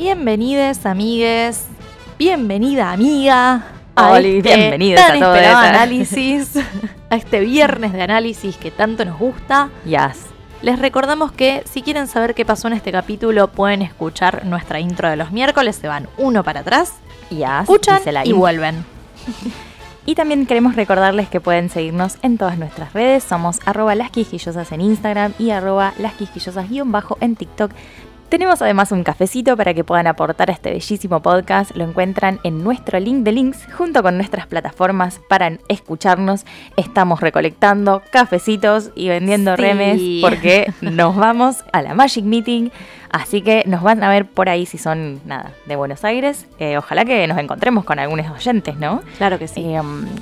Bienvenides, amigues. Bienvenida, amiga. Oli, este bienvenidos a esperado análisis. a este viernes de análisis que tanto nos gusta. Yes. Les recordamos que si quieren saber qué pasó en este capítulo, pueden escuchar nuestra intro de los miércoles. Se van uno para atrás, Yes. escuchan dice la y vuelven. Y también queremos recordarles que pueden seguirnos en todas nuestras redes. Somos arroba las quisquillosas en Instagram y arroba las quisquillosas en TikTok. Tenemos además un cafecito para que puedan aportar a este bellísimo podcast. Lo encuentran en nuestro link de links junto con nuestras plataformas para escucharnos. Estamos recolectando cafecitos y vendiendo Sí. remes porque nos vamos a la Magic Meeting. Así que nos van a ver por ahí si son nada de Buenos Aires. Eh, ojalá que nos encontremos con algunos oyentes, ¿no? Claro que sí. Eh,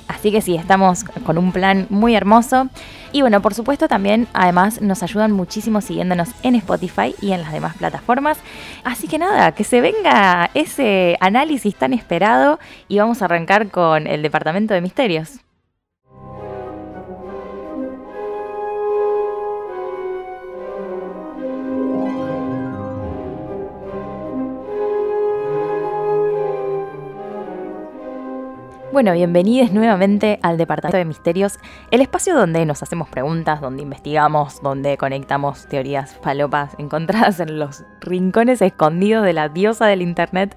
así que sí, estamos con un plan muy hermoso. Y bueno, por supuesto también, además, nos ayudan muchísimo siguiéndonos en Spotify y en las demás plataformas. Así que nada, que se venga ese análisis tan esperado y vamos a arrancar con el Departamento de Misterios. Bueno, bienvenidos nuevamente al Departamento de Misterios, el espacio donde nos hacemos preguntas, donde investigamos, donde conectamos teorías falopas encontradas en los rincones escondidos de la diosa del Internet.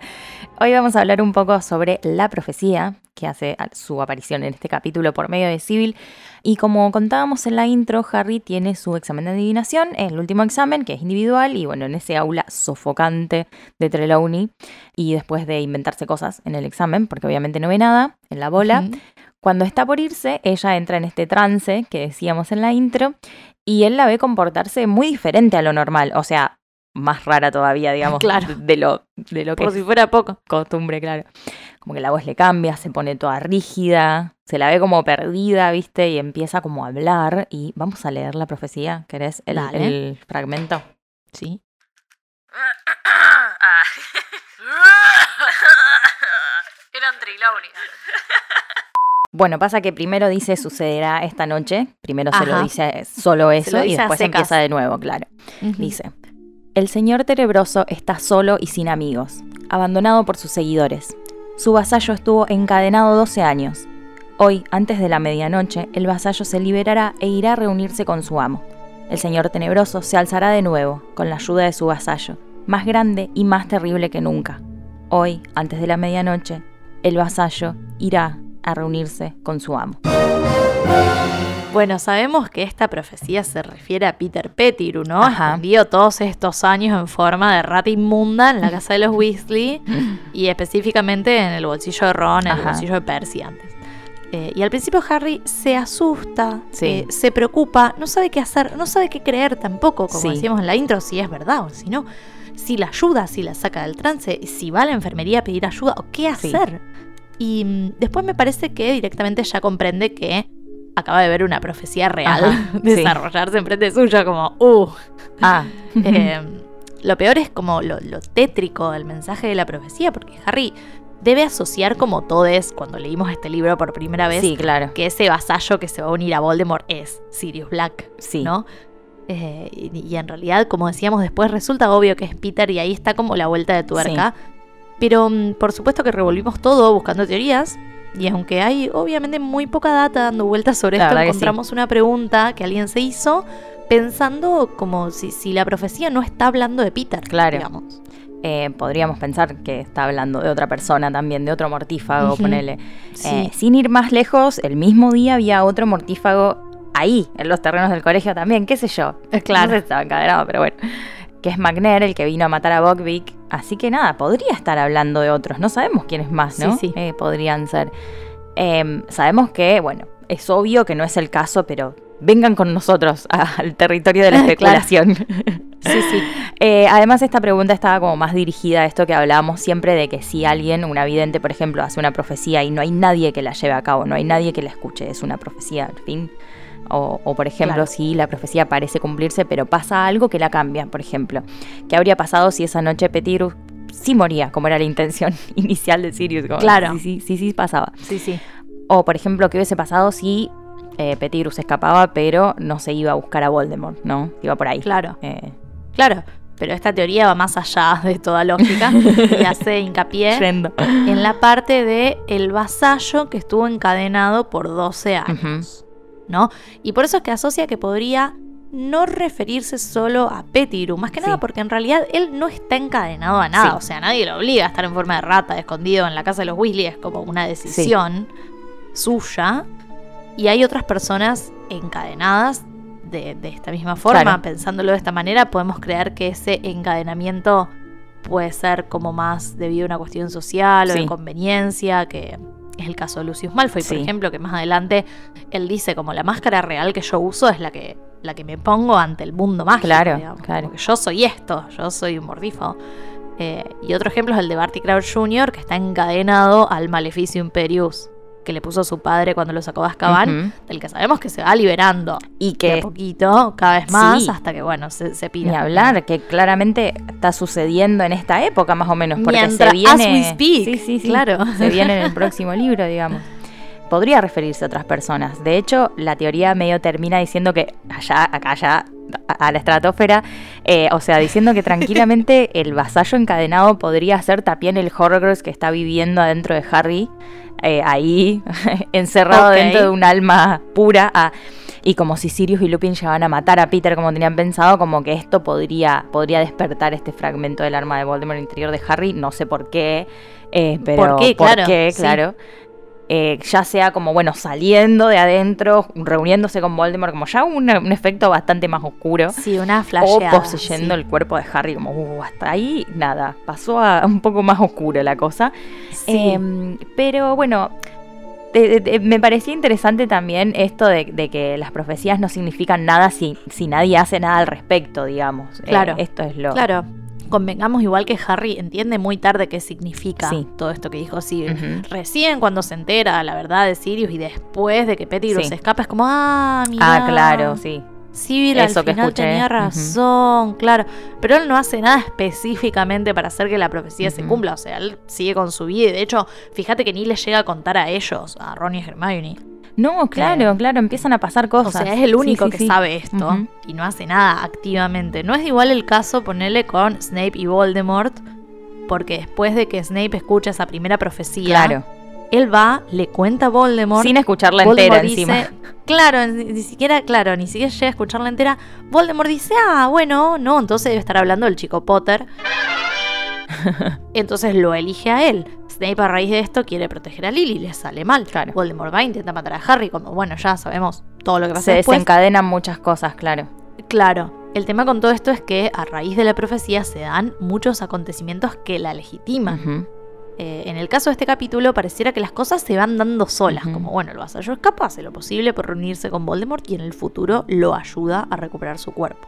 Hoy vamos a hablar un poco sobre la profecía, que hace su aparición en este capítulo por medio de Civil. Y como contábamos en la intro, Harry tiene su examen de adivinación, el último examen, que es individual, y bueno, en ese aula sofocante de Trelawney, y después de inventarse cosas en el examen, porque obviamente no ve nada en la bola, cuando está por irse, ella entra en este trance que decíamos en la intro, y él la ve comportarse muy diferente a lo normal, o sea, más rara todavía, digamos, Claro. de lo, de lo que Por es si fuera poco. costumbre, claro. Como que la voz le cambia, se pone toda rígida, se la ve como perdida, ¿viste? Y empieza como a hablar. Y vamos a leer la profecía, ¿querés? El, Dale. el fragmento. Sí. Eran trilaunia. Bueno, pasa que primero dice sucederá esta noche. Primero se lo dice solo eso y después empieza de nuevo, claro. Dice, el señor tenebroso está solo y sin amigos, abandonado por sus seguidores. Su vasallo estuvo encadenado 12 años. Hoy, antes de la medianoche, el vasallo se liberará e irá a reunirse con su amo. El señor tenebroso se alzará de nuevo, con la ayuda de su vasallo, más grande y más terrible que nunca. Hoy, antes de la medianoche, el vasallo irá a reunirse con su amo. Bueno, sabemos que esta profecía se refiere a Peter Pettigrew, ¿no? Escondido todos estos años en forma de rata inmunda en la casa de los Weasley y específicamente en el bolsillo de Ron, en el bolsillo de Percy antes. Eh, y al principio Harry se asusta, Sí. eh, se preocupa, no sabe qué hacer, no sabe qué creer tampoco, como Sí. decíamos en la intro, si es verdad o si no. Si la ayuda, si la saca del trance, si va a la enfermería a pedir ayuda o qué Sí. hacer. Y mm, después me parece que directamente ya comprende que acaba de ver una profecía real Ajá, sí. desarrollarse enfrente suyo, como, uh. Ah, Eh, lo peor es como lo, lo tétrico del mensaje de la profecía, porque Harry debe asociar como todes cuando leímos este libro por primera vez sí, claro. que ese vasallo que se va a unir a Voldemort es Sirius Black, Sí. ¿no? Eh, y, y en realidad, como decíamos después, resulta obvio que es Peter y ahí está como la vuelta de tuerca. Pero mm, por supuesto que revolvimos todo buscando teorías. Y aunque hay obviamente muy poca data dando vueltas sobre La esto, sí. encontramos una pregunta que alguien se hizo pensando como si, si la profecía no está hablando de Peter, Claro. digamos. Eh, podríamos pensar que está hablando de otra persona también, de otro mortífago, ponele. Sí. Eh, sin ir más lejos, el mismo día había otro mortífago ahí, en los terrenos del colegio también, qué sé yo. Es claro. No estaba encadenado, pero bueno. Que es McNair, el que vino a matar a Buckbeak. Así que nada, podría estar hablando de otros. No sabemos quiénes más, ¿no? Sí, sí. Eh, podrían ser. Em, sabemos que, bueno, es obvio que no es el caso, pero vengan con nosotros al territorio de la especulación. Sí, sí. Eh, además, esta pregunta estaba como más dirigida a esto que hablábamos siempre de que si alguien, una vidente, por ejemplo, hace una profecía y no hay nadie que la lleve a cabo, no hay nadie que la escuche, es una profecía, en fin. O, por ejemplo, si la profecía parece cumplirse, pero pasa algo que la cambia, por ejemplo. ¿Qué habría pasado si esa noche Petirus sí moría, como era la intención inicial de Sirius? claro. Sí, sí, sí, sí pasaba. Sí, sí. O, por ejemplo, ¿qué hubiese pasado si eh, Petirus escapaba, pero no se iba a buscar a Voldemort, ¿no? Iba por ahí. Claro. Eh, Claro, pero esta teoría va más allá de toda lógica y hace hincapié en la parte de el vasallo que estuvo encadenado por 12 años, ¿no? Y por eso es que asocia que podría no referirse solo a Petiru, más que nada porque en realidad él no está encadenado a nada, o sea, nadie lo obliga a estar en forma de rata, escondido en la casa de los Weasley, es como una decisión suya. Y hay otras personas encadenadas de, esta misma forma, pensándolo de esta manera, podemos creer que ese encadenamiento puede ser como más debido a una cuestión social o de conveniencia, que es el caso de Lucius Malfoy, por ejemplo, que más adelante él dice como la máscara real que yo uso es la que, la que me pongo ante el mundo mágico. Claro, claro. yo soy esto, yo soy un mordífago. Eh, y otro ejemplo es el de Barty Crouch Jr., que está encadenado al Maleficio Imperius que le puso su padre cuando lo sacó de Azkaban, del que sabemos que se va liberando. Y que. a poquito, cada vez más, hasta que, bueno, se, se pira. Ni hablar, que claramente está sucediendo en esta época, más o menos. Porque se viene. Sí, sí, sí. Claro. Se viene en el próximo libro, digamos. Podría referirse a otras personas. De hecho, la teoría medio termina diciendo que allá, acá, allá, a la estratosfera, eh, o sea, diciendo que tranquilamente el vasallo encadenado podría ser también el Horrocrux que está viviendo adentro de Harry eh, ahí, encerrado dentro de un alma pura. Ah, y como si Sirius y Lupin llegaban a matar a Peter como tenían pensado, como que esto podría, podría despertar este fragmento del arma de Voldemort interior de Harry. No sé por qué, eh, pero ¿por qué? claro. claro. Eh, ya sea como, bueno, saliendo de adentro, reuniéndose con Voldemort, como ya un, un efecto bastante más oscuro. Sí, una flasheada. O poseyendo el cuerpo de Harry, como, uh, hasta ahí, nada, pasó a un poco más oscuro la cosa. Em, pero bueno, me parecía interesante también esto de, que las profecías no significan nada si, si nadie hace nada al respecto, digamos. Eh, claro. esto es lo. Claro convengamos igual que Harry entiende muy tarde qué significa todo esto que dijo Sirius. Recién cuando se entera la verdad de Sirius y después de que Pettigrew se escapa es como, ah, mira. Ah, claro, sí. Sí, al final tenía razón, claro. Pero él no hace nada específicamente para hacer que la profecía se cumpla. O sea, él sigue con su vida. Y de hecho, fíjate que ni le llega a contar a ellos, a Ron y Hermione. No, claro, claro, empiezan a pasar cosas. O sea, es el único que sabe esto y no hace nada activamente. No es igual el caso ponerle con Snape y Voldemort, porque después de que Snape escucha esa primera profecía, él va, le cuenta a Voldemort. Sin escucharla entera encima. Claro, ni, siquiera, claro, ni siquiera llega a escucharla entera. Voldemort dice, ah, bueno, no, entonces debe estar hablando del chico Potter. entonces lo elige a él. Snape a raíz de esto quiere proteger a Lily, le sale mal. Claro. Voldemort va, intenta matar a Harry, como bueno, ya sabemos todo lo que pasa Se desencadenan muchas cosas, claro. Claro. El tema con todo esto es que a raíz de la profecía se dan muchos acontecimientos que la legitiman. Eh, en el caso de este capítulo pareciera que las cosas se van dando solas, como bueno, el vasallo es capaz, hace lo posible por reunirse con Voldemort y en el futuro lo ayuda a recuperar su cuerpo.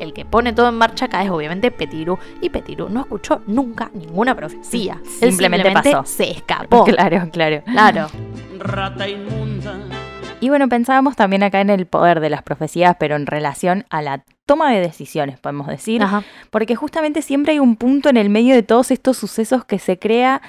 El que pone todo en marcha acá es obviamente Petiru. Y Petiru no escuchó nunca ninguna profecía. Simplemente, pasó. se escapó. Claro, claro. Claro. Rata inmunda. Y bueno, pensábamos también acá en el poder de las profecías, pero en relación a la toma de decisiones, podemos decir. Porque justamente siempre hay un punto en el medio de todos estos sucesos que se crea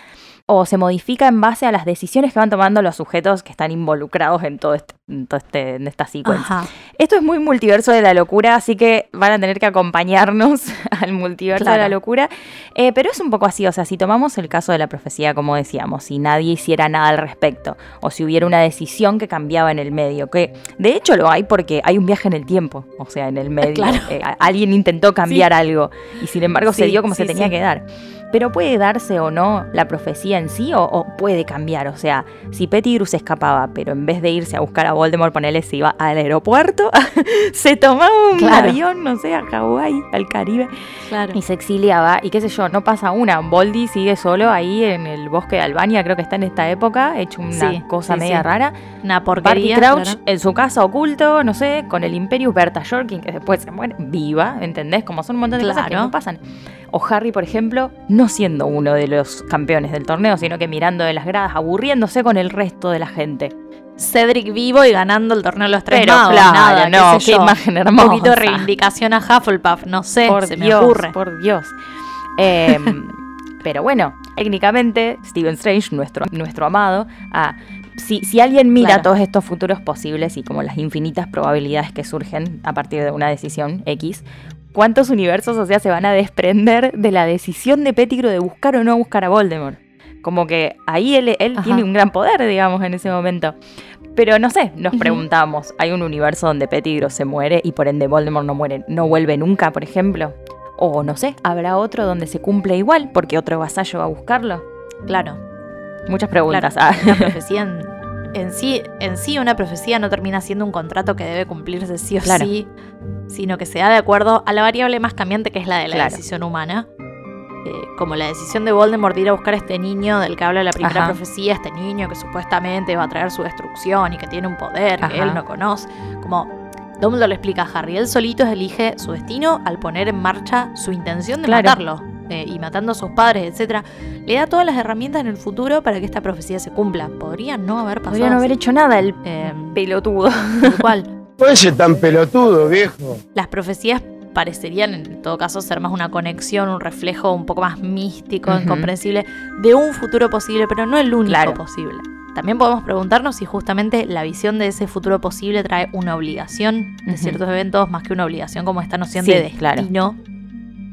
o se modifica en base a las decisiones que van tomando los sujetos que están involucrados en todo este, en, este, en esta secuencia. Esto es muy multiverso de la locura, así que van a tener que acompañarnos al multiverso de la locura. Eh, pero es un poco así, o sea, si tomamos el caso de la profecía, como decíamos, si nadie hiciera nada al respecto, o si hubiera una decisión que cambiaba en el medio, que de hecho lo hay porque hay un viaje en el tiempo, o sea, en el medio. Eh, alguien intentó cambiar algo y sin embargo se dio como se tenía que dar. Pero puede darse o no la profecía en sí o, o puede cambiar. O sea, si Pettigrew se escapaba, pero en vez de irse a buscar a Voldemort, ponele, se iba al aeropuerto, se tomaba un Claro. avión, no sé, a Hawái, al Caribe, Claro. y se exiliaba. Y qué sé yo, no pasa una. Voldy sigue solo ahí en el bosque de Albania, creo que está en esta época, hecho una Sí, cosa sí, media sí. rara. Una Barty porquería. Crouch claro. en su casa oculto, no sé, con el Imperius, Berta Jorkin, que después se muere viva, ¿entendés? Como son un montón de cosas que no pasan. O Harry, por ejemplo, no siendo uno de los campeones del torneo, sino que mirando de las gradas, aburriéndose con el resto de la gente. Cedric vivo y ganando el torneo de los tres Pero magos, claro, nada, no, qué imagen Un poquito de hermosa. reivindicación a Hufflepuff, no sé, por se Dios, me ocurre. por Dios. Eh, pero bueno, técnicamente, Stephen Strange, nuestro, nuestro amado, ah, si, si alguien mira Claro. todos estos futuros posibles y como las infinitas probabilidades que surgen a partir de una decisión X, ¿cuántos universos, o sea, se van a desprender de la decisión de Pettigrew de buscar o no buscar a Voldemort? Como que ahí él, tiene un gran poder, digamos, en ese momento. Pero no sé, nos preguntamos, ¿hay un universo donde Pettigrew se muere y por ende Voldemort no muere, no vuelve nunca, por ejemplo? O no sé, ¿habrá otro donde se cumple igual porque otro vasallo va a buscarlo? Claro, Muchas preguntas. claro. ah. Una profecía en, en sí, en sí una profecía no termina siendo un contrato que debe cumplirse sí o Claro. sí, sino que se da de acuerdo a la variable más cambiante que es la de la Claro. decisión humana. Eh, como la decisión de Voldemort de ir a buscar a este niño del que habla la primera Ajá. profecía, este niño que supuestamente va a traer su destrucción y que tiene un poder que él no conoce. Como Dumbledore le explica a Harry, él solito elige su destino al poner en marcha su intención de Claro. matarlo eh, y matando a sus padres, etcétera. Le da todas las herramientas en el futuro para que esta profecía se cumpla. Podría no haber pasado. Podría no haber así. hecho nada el Eh, pelotudo. tal cual. Oye, tan pelotudo, viejo. Las profecías parecerían en todo caso ser más una conexión, un reflejo un poco más místico, incomprensible de un futuro posible, pero no el único Claro. posible. También podemos preguntarnos si justamente la visión de ese futuro posible trae una obligación de ciertos eventos más que una obligación como esta noción Sí, de claro.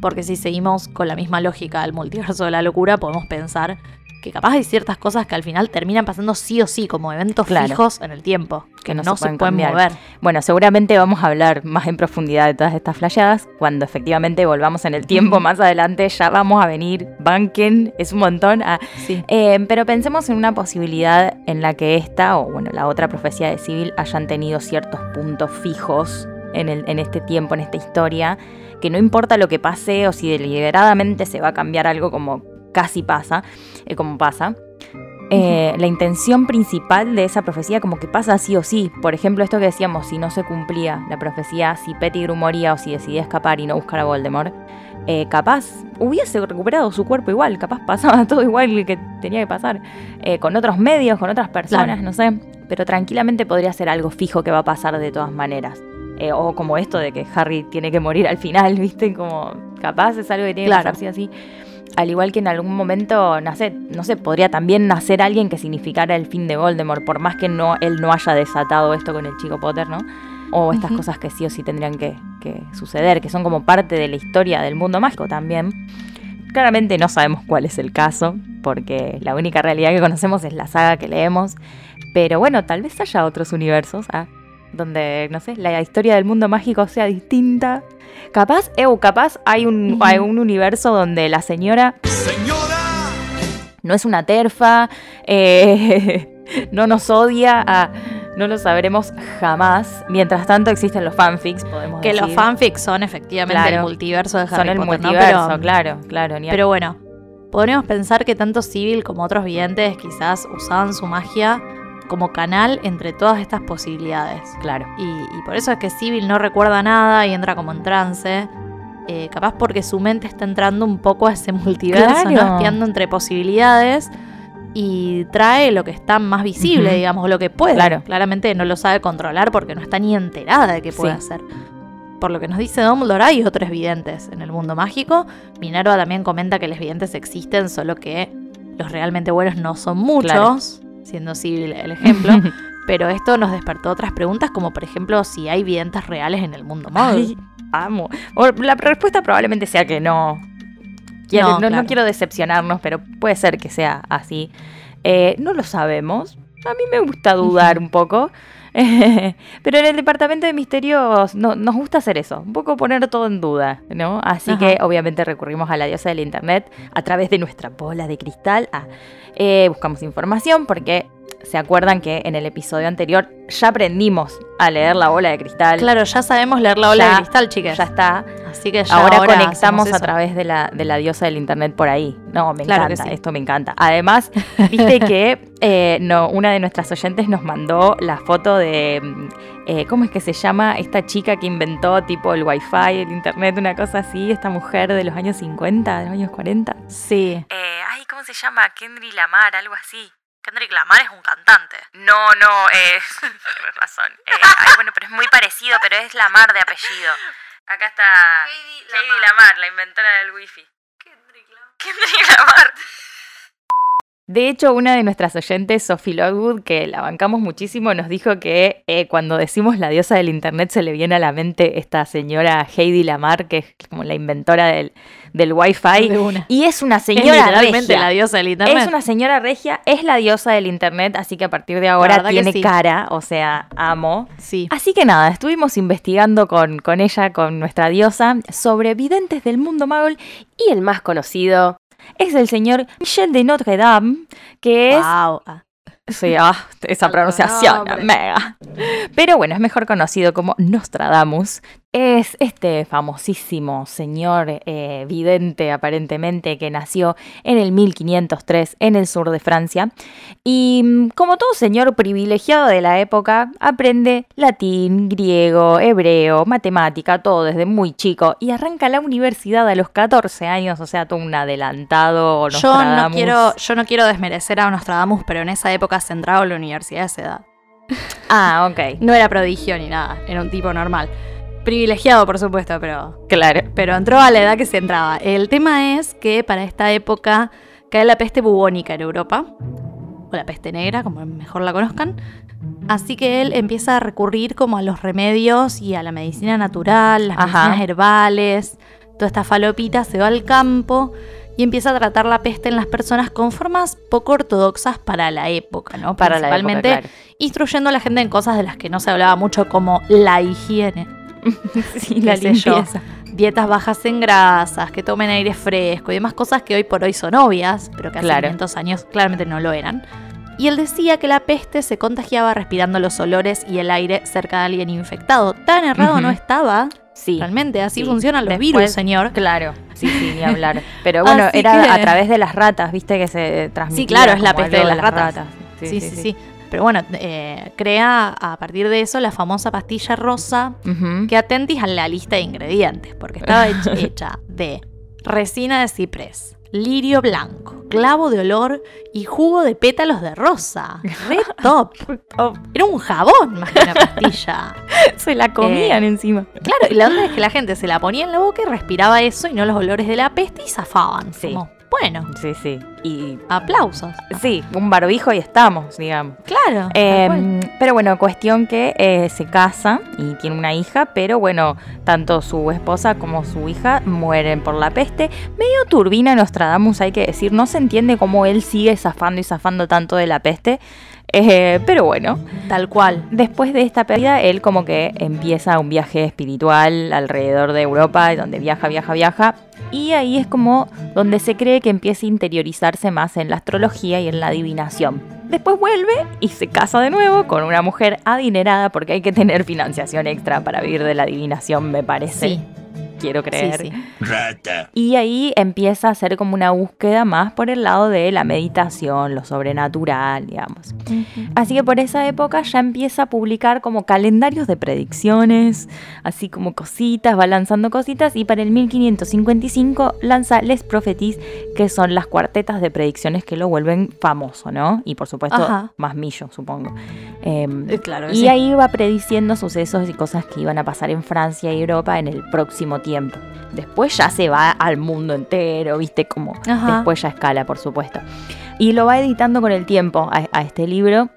Porque si seguimos con la misma lógica del multiverso de la locura, podemos pensar que capaz hay ciertas cosas que al final terminan pasando sí o sí como eventos Claro. fijos en el tiempo, que no, se pueden, cambiar. mover. Bueno, seguramente vamos a hablar más en profundidad de todas estas flasheadas. Cuando efectivamente volvamos en el tiempo más adelante, ya vamos a venir. Banken, es un montón. Sí. Eh, pero pensemos en una posibilidad en la que esta o bueno, la otra profecía de Civil hayan tenido ciertos puntos fijos en, el, en este tiempo, en esta historia, que no importa lo que pase o si deliberadamente se va a cambiar algo como casi pasa, eh, como pasa. eh, la intención principal de esa profecía como que pasa sí o sí. Por ejemplo, esto que decíamos, si no se cumplía la profecía, si Pettigrew moría o si decidía escapar y no buscar a Voldemort, eh, capaz hubiese recuperado su cuerpo igual, capaz pasaba todo igual que tenía que pasar, eh, con otros medios, con otras personas, Claro. no sé, pero tranquilamente podría ser algo fijo que va a pasar de todas maneras. Eh, o como esto de que Harry tiene que morir al final, ¿viste? Como capaz es algo que tiene Claro. que pasar sí o sí. Al igual que en algún momento, nace, no sé, podría también nacer alguien que significara el fin de Voldemort, por más que no, él no haya desatado esto con el chico Potter, ¿no? O estas cosas que sí o sí tendrían que, que suceder, que son como parte de la historia del mundo mágico también. Claramente no sabemos cuál es el caso, porque la única realidad que conocemos es la saga que leemos. Pero bueno, tal vez haya otros universos, ah, donde, no sé, la historia del mundo mágico sea distinta. Capaz, eh, capaz hay un, hay un universo donde la señora ¡Señora! no es una terfa, eh, no nos odia, ah, no lo sabremos jamás. Mientras tanto existen los fanfics, podemos Que los fanfics son efectivamente Claro. el multiverso de Harry son el Potter, ¿no? multiverso, Pero- claro, claro. ni Pero bueno, podríamos pensar que tanto Civil como otros videntes quizás usaban su magia como canal entre todas estas posibilidades. claro. Y, y por eso es que Civil no recuerda nada y entra como en trance. eh, capaz porque su mente está entrando un poco a ese multiverso. Espiando entre posibilidades. Y trae lo que está más visible, Ujú. digamos, lo que puede. Claro. Claramente no lo sabe controlar porque no está ni enterada de qué puede Sí. hacer. Por lo que nos dice Dumbledore, hay otros videntes en el mundo mágico. Minerva también comenta que los videntes existen, solo que los realmente buenos no son muchos, siendo Civil el ejemplo. pero esto nos despertó otras preguntas, como por ejemplo si hay videntes reales en el mundo. Ay, amo. La respuesta probablemente sea que no. Quiero- No, no, quiero decepcionarnos, pero puede ser que sea así. Eh, no lo sabemos. A mí me gusta dudar un poco. Pero en el departamento de misterios no- nos gusta hacer eso, un poco poner todo en duda, ¿no? Así Ajá. que obviamente recurrimos a la diosa del internet a través de nuestra bola de cristal. Ah, eh, buscamos información porque se acuerdan que en el episodio anterior ya aprendimos a leer la bola de cristal. Claro, ya sabemos leer la ola Ya- de cristal, chicas. Ya está. Así que ya Ahora, ahora conectamos a través de la, de la diosa del internet por ahí. No, me Claro encanta, sí. esto me encanta. Además, viste que eh, no, una de nuestras oyentes nos mandó la foto de, mm, eh, ¿cómo es que se llama? Esta chica que inventó tipo el wifi, el internet, una cosa así, esta mujer de los años 50, de los años 40. Sí. Eh, ay, ¿cómo se llama? Kendry Lamar, algo así. Kendrick Lamar es un cantante. No, no, eh, tienes razón. Eh, ay, bueno, pero es muy parecido, pero es Lamar de apellido. Acá está Heidi Lamar, la inventora del wifi. Kendrick Lamar. De hecho, una de nuestras oyentes, Sophie Lockwood, que la bancamos muchísimo, nos dijo que eh, cuando decimos la diosa del internet se le viene a la mente esta señora Heidi Lamar, que es como la inventora del, del wifi. De. Y es una Es señora literalmente regia. la diosa del internet. Es una señora regia, es la diosa del internet, así que a partir de ahora tiene sí. cara, o sea, amo. Sí. Así que nada, estuvimos investigando con, con ella, con nuestra diosa, sobre videntes del mundo magol Y el más conocido, es el señor Michel de Notre Dame, que es... Wow. Ah, Sí, ah, esa pronunciación, mega. Pero bueno, es mejor conocido como Nostradamus. Es este famosísimo señor eh, vidente, aparentemente, que nació en el 1503 en el sur de Francia. Y mm, como todo señor privilegiado de la época, aprende latín, griego, hebreo, matemática, todo desde muy chico. Y arranca la universidad a los 14 años, o sea, todo un adelantado. Yo no quiero, yo no quiero desmerecer a Nostradamus, pero en esa época se entraba a la universidad a esa edad. Ah, ok. No era prodigio ni nada, era un tipo normal. Privilegiado, por supuesto, pero, Claro. pero entró a la edad que se entraba. El tema es que para esta época cae la peste bubónica en Europa, o la peste negra, como mejor la conozcan. Así que él empieza a recurrir como a los remedios y a la medicina natural, las Ajá. medicinas herbales, toda esta falopita, se va al campo y empieza a tratar la peste en las personas con formas poco ortodoxas para la época, ¿no? Para la época, Principalmente claro. instruyendo a la gente en cosas de las que no se hablaba mucho como la higiene. Sí, sé yo, Dietas bajas en grasas, que tomen aire fresco y demás cosas que hoy por hoy son obvias, pero que hace Claro. 500 años claramente no lo eran. Y él decía que la peste se contagiaba respirando los olores y el aire cerca de alguien infectado. Tan errado Ujú. no estaba. Sí. Realmente, así Sí. funcionan los Después- virus, señor. Claro, sí, sí, ni hablar. Pero bueno, Así era que- a través de las ratas, viste que se transmitía. Sí, claro, es la peste de las ratas. Sí, Sí, sí, sí. Pero bueno, eh, crea a partir de eso la famosa pastilla rosa que atentis a la lista de ingredientes, porque estaba hecha, de resina de ciprés, lirio blanco, clavo de olor y jugo de pétalos de rosa. Re top. Era un jabón más que una pastilla. Se la comían encima. Claro, y la onda es que la gente se la ponía en la boca y respiraba eso y no los olores de la peste y zafaban. Sí. Como, bueno, Sí, sí. Y aplausos. sí, un barbijo y estamos, digamos. Claro. Eh, cual. pero bueno, cuestión que eh, se casa y tiene una hija, pero bueno, tanto su esposa como su hija mueren por la peste. Medio turbina Nostradamus, hay que decir, no se entiende cómo él sigue zafando y zafando tanto de la peste. Eh, pero bueno, Tal cual. después de esta pérdida, él como que empieza un viaje espiritual alrededor de Europa, donde viaja, viaja, viaja. Y ahí es como donde se cree que empieza a interiorizarse más en la astrología y en la adivinación. Después vuelve y se casa de nuevo con una mujer adinerada porque hay que tener financiación extra para vivir de la adivinación, me parece. Sí, Quiero sí, creer. sí. Rata. Y ahí empieza a hacer como una búsqueda más por el lado de la meditación, lo sobrenatural, digamos. Así que por esa época ya empieza a publicar como calendarios de predicciones, así como cositas, va lanzando cositas y para el 1555 lanza Les Propheties, que son las cuartetas de predicciones que lo vuelven famoso, ¿no? Y por supuesto Ajá. más millo, supongo. Em, Eh, claro que y sí. ahí va prediciendo sucesos y cosas que iban a pasar en Francia y Europa en el próximo tiempo. Después ya se va al mundo entero, viste, como Ajá. después ya escala, por supuesto. Y lo va editando con el tiempo a, a este libro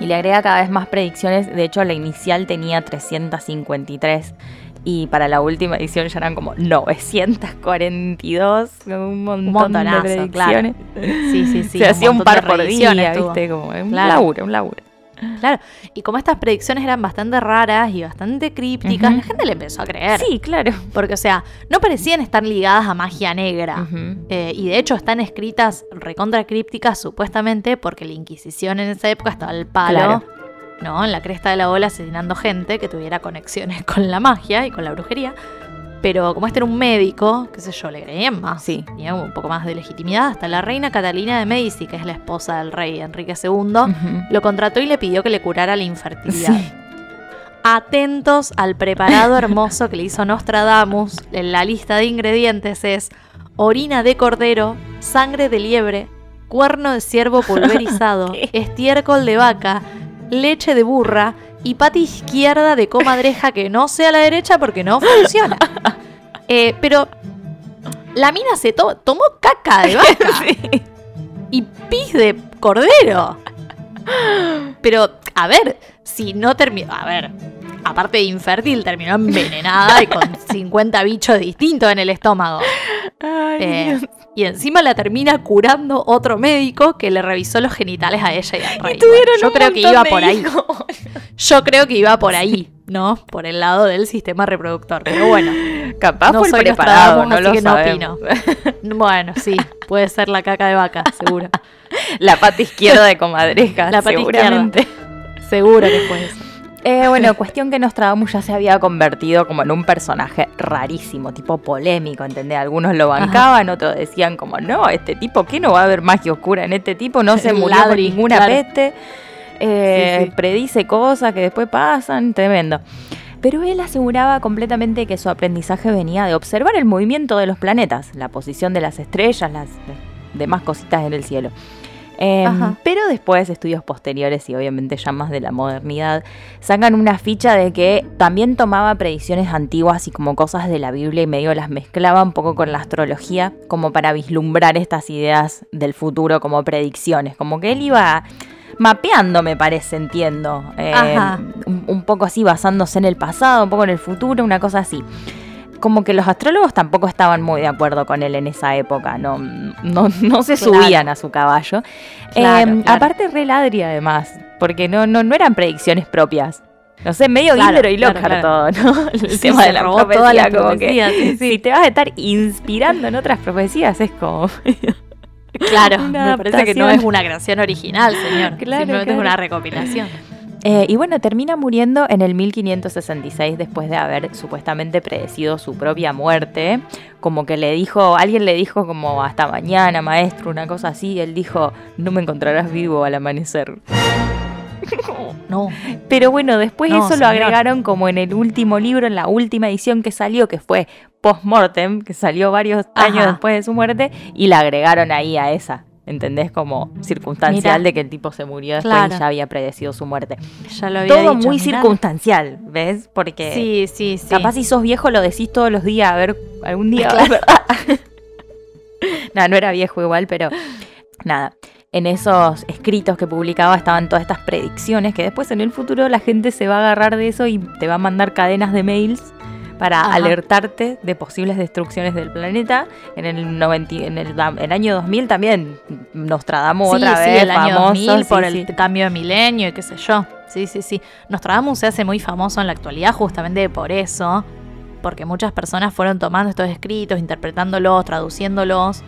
y le agrega cada vez más predicciones. De hecho, la inicial tenía 353 y para la última edición ya eran como 942, un montón Un montonazo, de claro. predicciones. Sí, sí, sí. Se hacía un par por día, viste, como un Claro. laburo, un laburo. Claro, y como estas predicciones eran bastante raras y bastante crípticas, la gente le empezó a creer. Sí, claro. Porque, o sea, no parecían estar ligadas a magia negra. Eh, y de hecho están escritas recontra crípticas supuestamente porque la Inquisición en esa época estaba al palo, Claro. ¿no? En la cresta de la ola asesinando gente que tuviera conexiones con la magia y con la brujería. Pero como este era un médico, qué sé yo, le creían más. Sí. Tenía un poco más de legitimidad. Hasta la reina Catalina de Medici, que es la esposa del rey Enrique II, lo contrató y le pidió que le curara la infertilidad. Sí. Atentos al preparado hermoso que le hizo Nostradamus. En la lista de ingredientes es orina de cordero, sangre de liebre, cuerno de ciervo pulverizado, estiércol de vaca, leche de burra y pata izquierda de comadreja que no sea la derecha porque no funciona. Eh, pero la mina se to- tomó caca de vaca Sí. y pis de cordero. Pero, a ver, si no terminó. A ver, aparte de infértil, terminó envenenada y con 50 bichos distintos en el estómago. Ay, Eh, Dios. Y encima la termina curando otro médico que le revisó los genitales a ella y al rey. Tuvieron Yo creo que iba por ahí. Yo creo que iba por ahí, ¿no? Por el lado del sistema reproductor. Pero bueno, Capaz no el soy preparado, no así lo que no opino. bueno, sí, puede ser la caca de vaca, seguro. La pata izquierda de comadreja, La pata seguramente. Seguro que fue eso. Eh, bueno, cuestión que Nostradamus ya se había convertido como en un personaje rarísimo, tipo polémico, ¿entendés? Algunos lo bancaban, otros decían como, no, este tipo, ¿qué no va a haber magia oscura en este tipo? No se murió Ladri, ninguna claro. peste, eh, Sí, sí. predice cosas que después pasan, tremendo. Pero él aseguraba completamente que su aprendizaje venía de observar el movimiento de los planetas, la posición de las estrellas, las demás cositas en el cielo. Eh, Ajá. pero después, estudios posteriores y obviamente ya más de la modernidad, sacan una ficha de que también tomaba predicciones antiguas y como cosas de la Biblia y medio las mezclaba un poco con la astrología, como para vislumbrar estas ideas del futuro como predicciones. Como que él iba mapeando, me parece, entiendo. Eh, Ajá. un, un poco así, basándose en el pasado, un poco en el futuro, una cosa así. Como que los astrólogos tampoco estaban muy de acuerdo con él en esa época, no, no, no se Claro. subían a su caballo. Claro, Eh, claro. Aparte, re ladri además, porque no, no, no eran predicciones propias. No sé, medio Claro, y Lockhart todo, ¿no? El Sí, tema de la robó profecía, todas las como que sí, sí. si te vas a estar inspirando en otras profecías es como... Claro, me parece que no es una creación original, señor. Simplemente claro. es una recopilación. Eh, y bueno, termina muriendo en el 1566 después de haber supuestamente predecido su propia muerte. Como que le dijo, alguien le dijo como hasta mañana, maestro, una cosa así. Y él dijo, no me encontrarás vivo al amanecer. No, Pero bueno, después No, eso lo agregaron como en el último libro, en la última edición que salió, que fue Postmortem, que salió varios años después de su muerte, y la agregaron ahí a esa. ¿Entendés? Como circunstancial de que el tipo se murió después Claro. y ya había predecido su muerte. ya lo había Todo dicho, muy mirá. circunstancial, ¿ves? Porque Sí, sí, sí. capaz si sos viejo lo decís todos los días, a ver, algún día. Claro. no, no era viejo igual, pero nada. En esos escritos que publicaba estaban todas estas predicciones que después en el futuro la gente se va a agarrar de eso y te va a mandar cadenas de mails para Ajá. alertarte de posibles destrucciones del planeta. En el, 90 en el, el año 2000 también Nostradamus sí, otra sí, vez, el año famoso. 2000 por sí, el sí. cambio de milenio y qué sé yo. Sí, sí, sí. Nostradamus se hace muy famoso en la actualidad justamente por eso, porque muchas personas fueron tomando estos escritos, interpretándolos, traduciéndolos,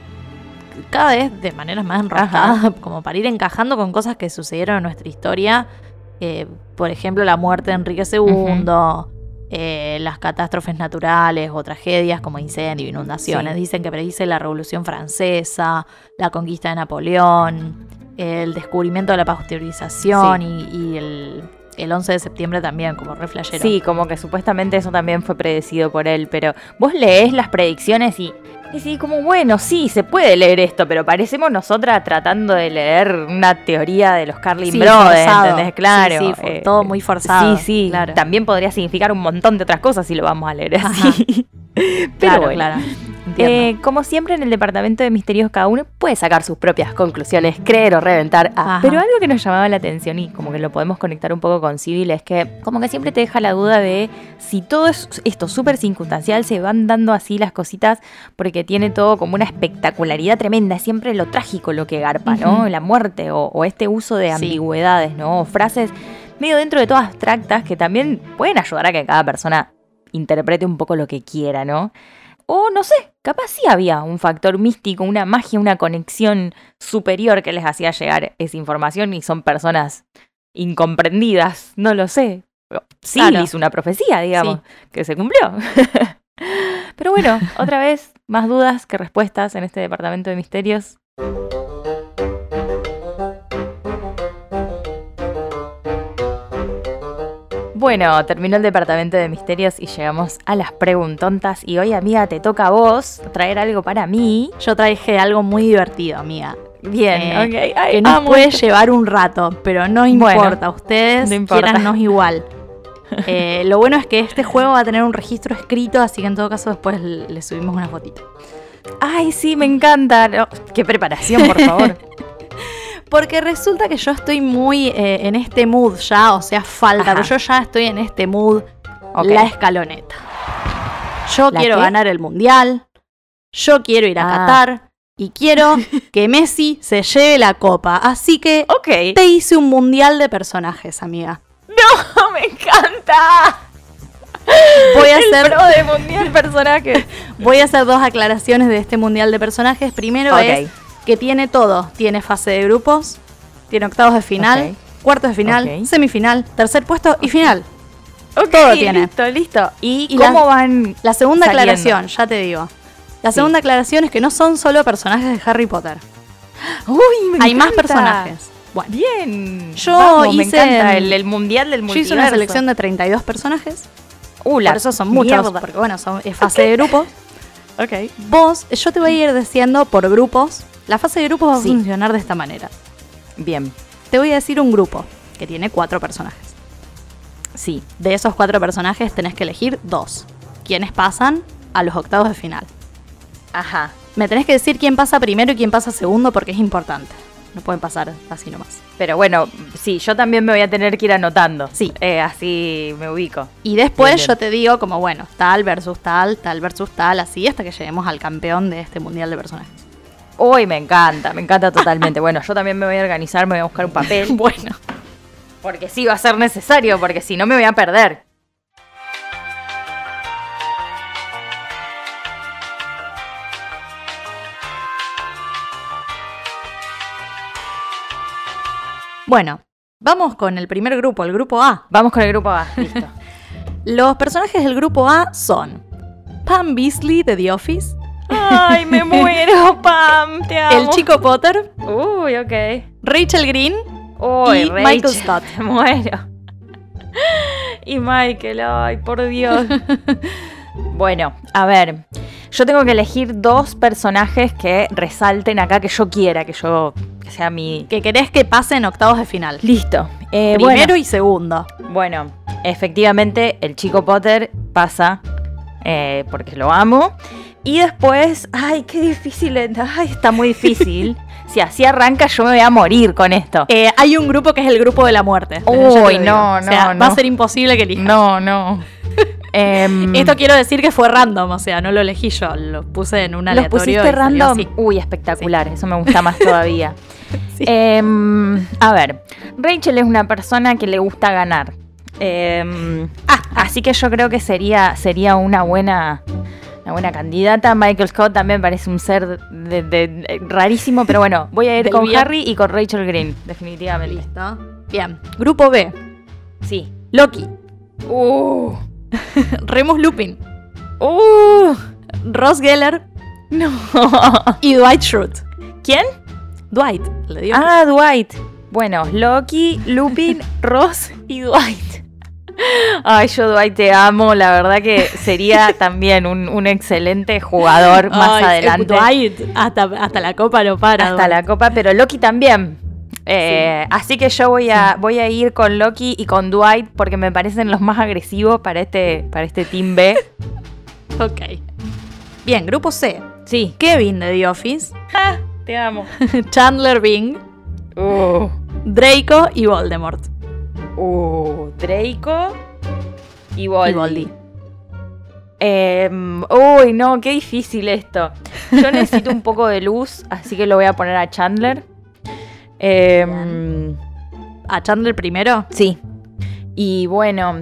cada vez de maneras más enroscadas, como para ir encajando con cosas que sucedieron en nuestra historia. Eh, por ejemplo, la muerte de Enrique II, eh, las catástrofes naturales o tragedias como incendios, inundaciones. Sí. Dicen que predice la Revolución Francesa, la conquista de Napoleón, el descubrimiento de la pasteurización y, y el, el 11 de septiembre también, como re flashero. Sí, como que supuestamente eso también fue predecido por él, pero vos lees las predicciones y decís como, bueno, sí, se puede leer esto, pero parecemos nosotras tratando de leer una teoría de los Carlin Sí, Brothers, forzado. ¿entendés? Claro. Sí, sí, fue eh, todo muy forzado. Sí, sí, claro. también podría significar un montón de otras cosas si lo vamos a leer así. pero Claro, bueno, claro. Eh, como siempre en el departamento de misterios cada uno puede sacar sus propias conclusiones, creer o reventar. Ah, pero algo que nos llamaba la atención y como que lo podemos conectar un poco con Civil es que como que siempre te deja la duda de si todo es, esto súper circunstancial se van dando así las cositas porque tiene todo como una espectacularidad tremenda. Es siempre lo trágico lo que garpa, ¿no? La muerte o, o este uso de Sí. ambigüedades, ¿no? O frases medio dentro de todo abstractas que también pueden ayudar a que cada persona interprete un poco lo que quiera, ¿no? O no sé, capaz sí había un factor místico, una magia, una conexión superior que les hacía llegar esa información y son personas incomprendidas, no lo sé. Sí, Claro. hizo una profecía, digamos, que se cumplió. Pero bueno, otra vez, más dudas que respuestas en este departamento de misterios. Bueno, terminó el departamento de misterios y llegamos a las preguntontas. Y hoy, amiga, te toca a vos traer algo para mí. Yo traje algo muy divertido, amiga. Bien, Eh. Ay, que nos amo puede llevar un rato, pero no Bueno, importa. Ustedes no importa. igual. Eh, lo bueno es que este juego va a tener un registro escrito, así que en todo caso después le le subimos una fotito. Ay, sí, me encanta. No, qué preparación, por favor. Porque resulta que yo estoy muy eh, en este mood ya, o sea, falta, Ajá. pero yo ya estoy en este mood, Ok. la escaloneta. Yo ¿La quiero qué? ganar el mundial, yo quiero ir a Ah. Qatar y quiero que Messi se lleve la copa. Así que te hice un mundial de personajes, amiga. ¡No, me encanta! Voy a El hacer, pro de mundial personaje. voy a hacer dos aclaraciones de este mundial de personajes. Primero es que tiene todo. Tiene fase de grupos, tiene octavos de final, cuartos de final, semifinal, tercer puesto y final. Todo tiene. Listo, listo. ¿Y, Y cómo la- van? La segunda Saliendo. aclaración, ya te digo. La Sí. segunda aclaración es que no son solo personajes de Harry Potter. Uy, me Hay más personajes. Bueno, Bien. Yo Vamos, me hice, encanta el, el mundial del yo multiverso. hice una selección de 32 personajes. Uh, la Por eso son muchos, mierda. porque bueno, son, es fase de grupos. Ok. Vos, yo te voy a ir diciendo por grupos. La fase de grupos va Sí. a funcionar de esta manera. Bien. Te voy a decir un grupo que tiene cuatro personajes. Sí. De esos cuatro personajes tenés que elegir dos. Quienes pasan a los octavos de final. Ajá. Me tenés que decir quién pasa primero y quién pasa segundo porque es importante. No pueden pasar así nomás. Pero bueno, sí, yo también me voy a tener que ir anotando. Sí. Eh, así me ubico. Y después bien. yo te digo como, bueno, tal versus tal, tal versus tal, así hasta que lleguemos al campeón de este mundial de personajes. Uy, me encanta, me encanta totalmente. bueno, yo también me voy a organizar, me voy a buscar un papel. Bueno, Porque sí va a ser necesario, porque si no me voy a perder. bueno, vamos con el primer grupo, el grupo A. Vamos con el grupo A. Listo. Los personajes del grupo A son Pam Beasley de The Office, Ay, me muero, Pam, te amo. el chico Potter, Uy, ok. Rachel Green Uy, y Rachel, Michael Scott. Me muero. Y Michael, ay, por Dios. bueno, a ver. Yo tengo que elegir dos personajes que resalten acá que yo quiera, que yo. que sea mi. que querés que pasen octavos de final. Listo. Eh, Primero bueno, y segundo. bueno, efectivamente, el chico Potter pasa eh, porque lo amo. Y después, ay, qué difícil. Ay, está muy difícil. si así arranca, yo me voy a morir con esto. Eh, hay un grupo que es el grupo de la muerte. Uy, lo digo. no, O sea, no, Va a no. ser imposible que elijas. No, no. Em, Esto quiero decir que fue random, o sea, no lo elegí yo, lo puse en un ¿Los aleatorio. pusiste y salió random? Uy, espectacular. Eso me gusta más todavía. Sí. Em, a ver, Rachel es una persona que le gusta ganar. Em, Ah, así que yo creo que sería, sería una buena. Una buena candidata. Michael Scott también parece un ser de- de- de- rarísimo, pero bueno, voy a ir con bien. Harry y con Rachel Green, definitivamente. Listo. Bien. Grupo B. Sí. Loki. Uh, Remus Lupin. uh, Ross Geller. no. Y Dwight Schrute. ¿Quién? Dwight. Le digo. Ah, Dwight. Bueno, Loki, Lupin, Ross y Dwight. Ay, yo Dwight te amo. La verdad que sería también un, un excelente jugador más Ay, adelante. Dwight. Hasta, hasta la copa no para. hasta la copa, pero Loki también. Eh, Así que yo voy a, voy a ir con Loki y con Dwight porque me parecen los más agresivos para este, para este Team B. Ok. Bien, grupo C. Sí. Kevin de The Office, Ja, te amo. Chandler Bing, Uh, Draco y Voldemort. Uh, Draco y Voldy. Em, uy, no, qué difícil esto. Yo necesito un poco de luz, así que lo voy a poner a Chandler. Em, ¿A Chandler primero? sí. Y bueno,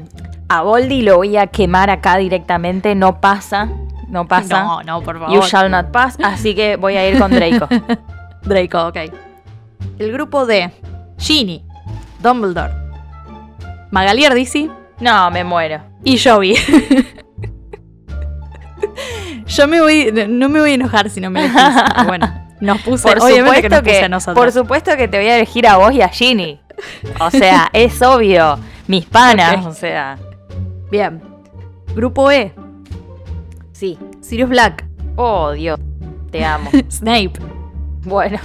a Voldy lo voy a quemar acá directamente. No pasa. No pasa. No, no, por favor. You shall not pass. Así que voy a ir con Draco. Draco, ok. El grupo D. Ginny, Dumbledore, Magali Ardisi No, me muero. y Joey. Yo me voy, no me voy a enojar si no me elegís. Bueno, nos puse, Por obviamente que nos puse que, a nosotros. por supuesto que te voy a elegir a vos y a Ginny. O sea, es obvio. Mis panas, o sea. Bien. Grupo E. Sí. Sirius Black, Oh, Dios. Te amo. Snape, Bueno.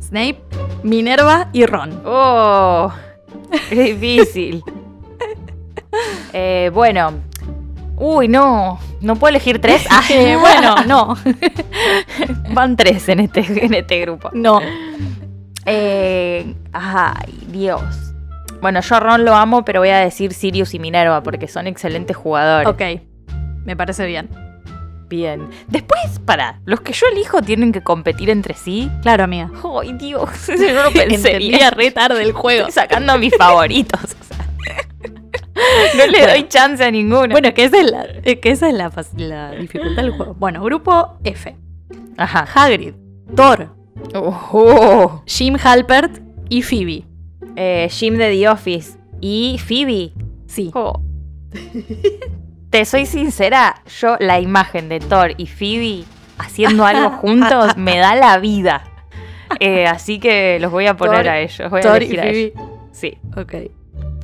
Snape, Minerva y Ron. Oh, qué difícil. Eh, bueno. Uy, no. ¿No puedo elegir tres? Ah, Eh, bueno, no, Van tres en este, en este grupo. no. Eh, ay, Dios. Bueno, yo a Ron lo amo, pero voy a decir Sirius y Minerva porque son excelentes jugadores. Ok, me parece bien. Bien. Después, para, los que yo elijo tienen que competir entre sí. Claro, amiga. Ay, Dios, yo no lo pensé Entendía re tarde el juego. Estoy sacando a mis favoritos. No le doy chance a ninguno. Bueno, que esa es la, eh, que esa es la, dificultad del juego. Bueno, grupo F. Ajá. Hagrid, Thor, Oh. Jim Halpert y Phoebe. Eh, Jim de The Office y Phoebe. Sí. Oh. Te soy sincera, yo la imagen de Thor y Phoebe haciendo algo juntos me da la vida. Eh, así que los voy a poner Thor- a ellos. Voy a Thor y elegir a Phoebe. ellos. Sí. Ok.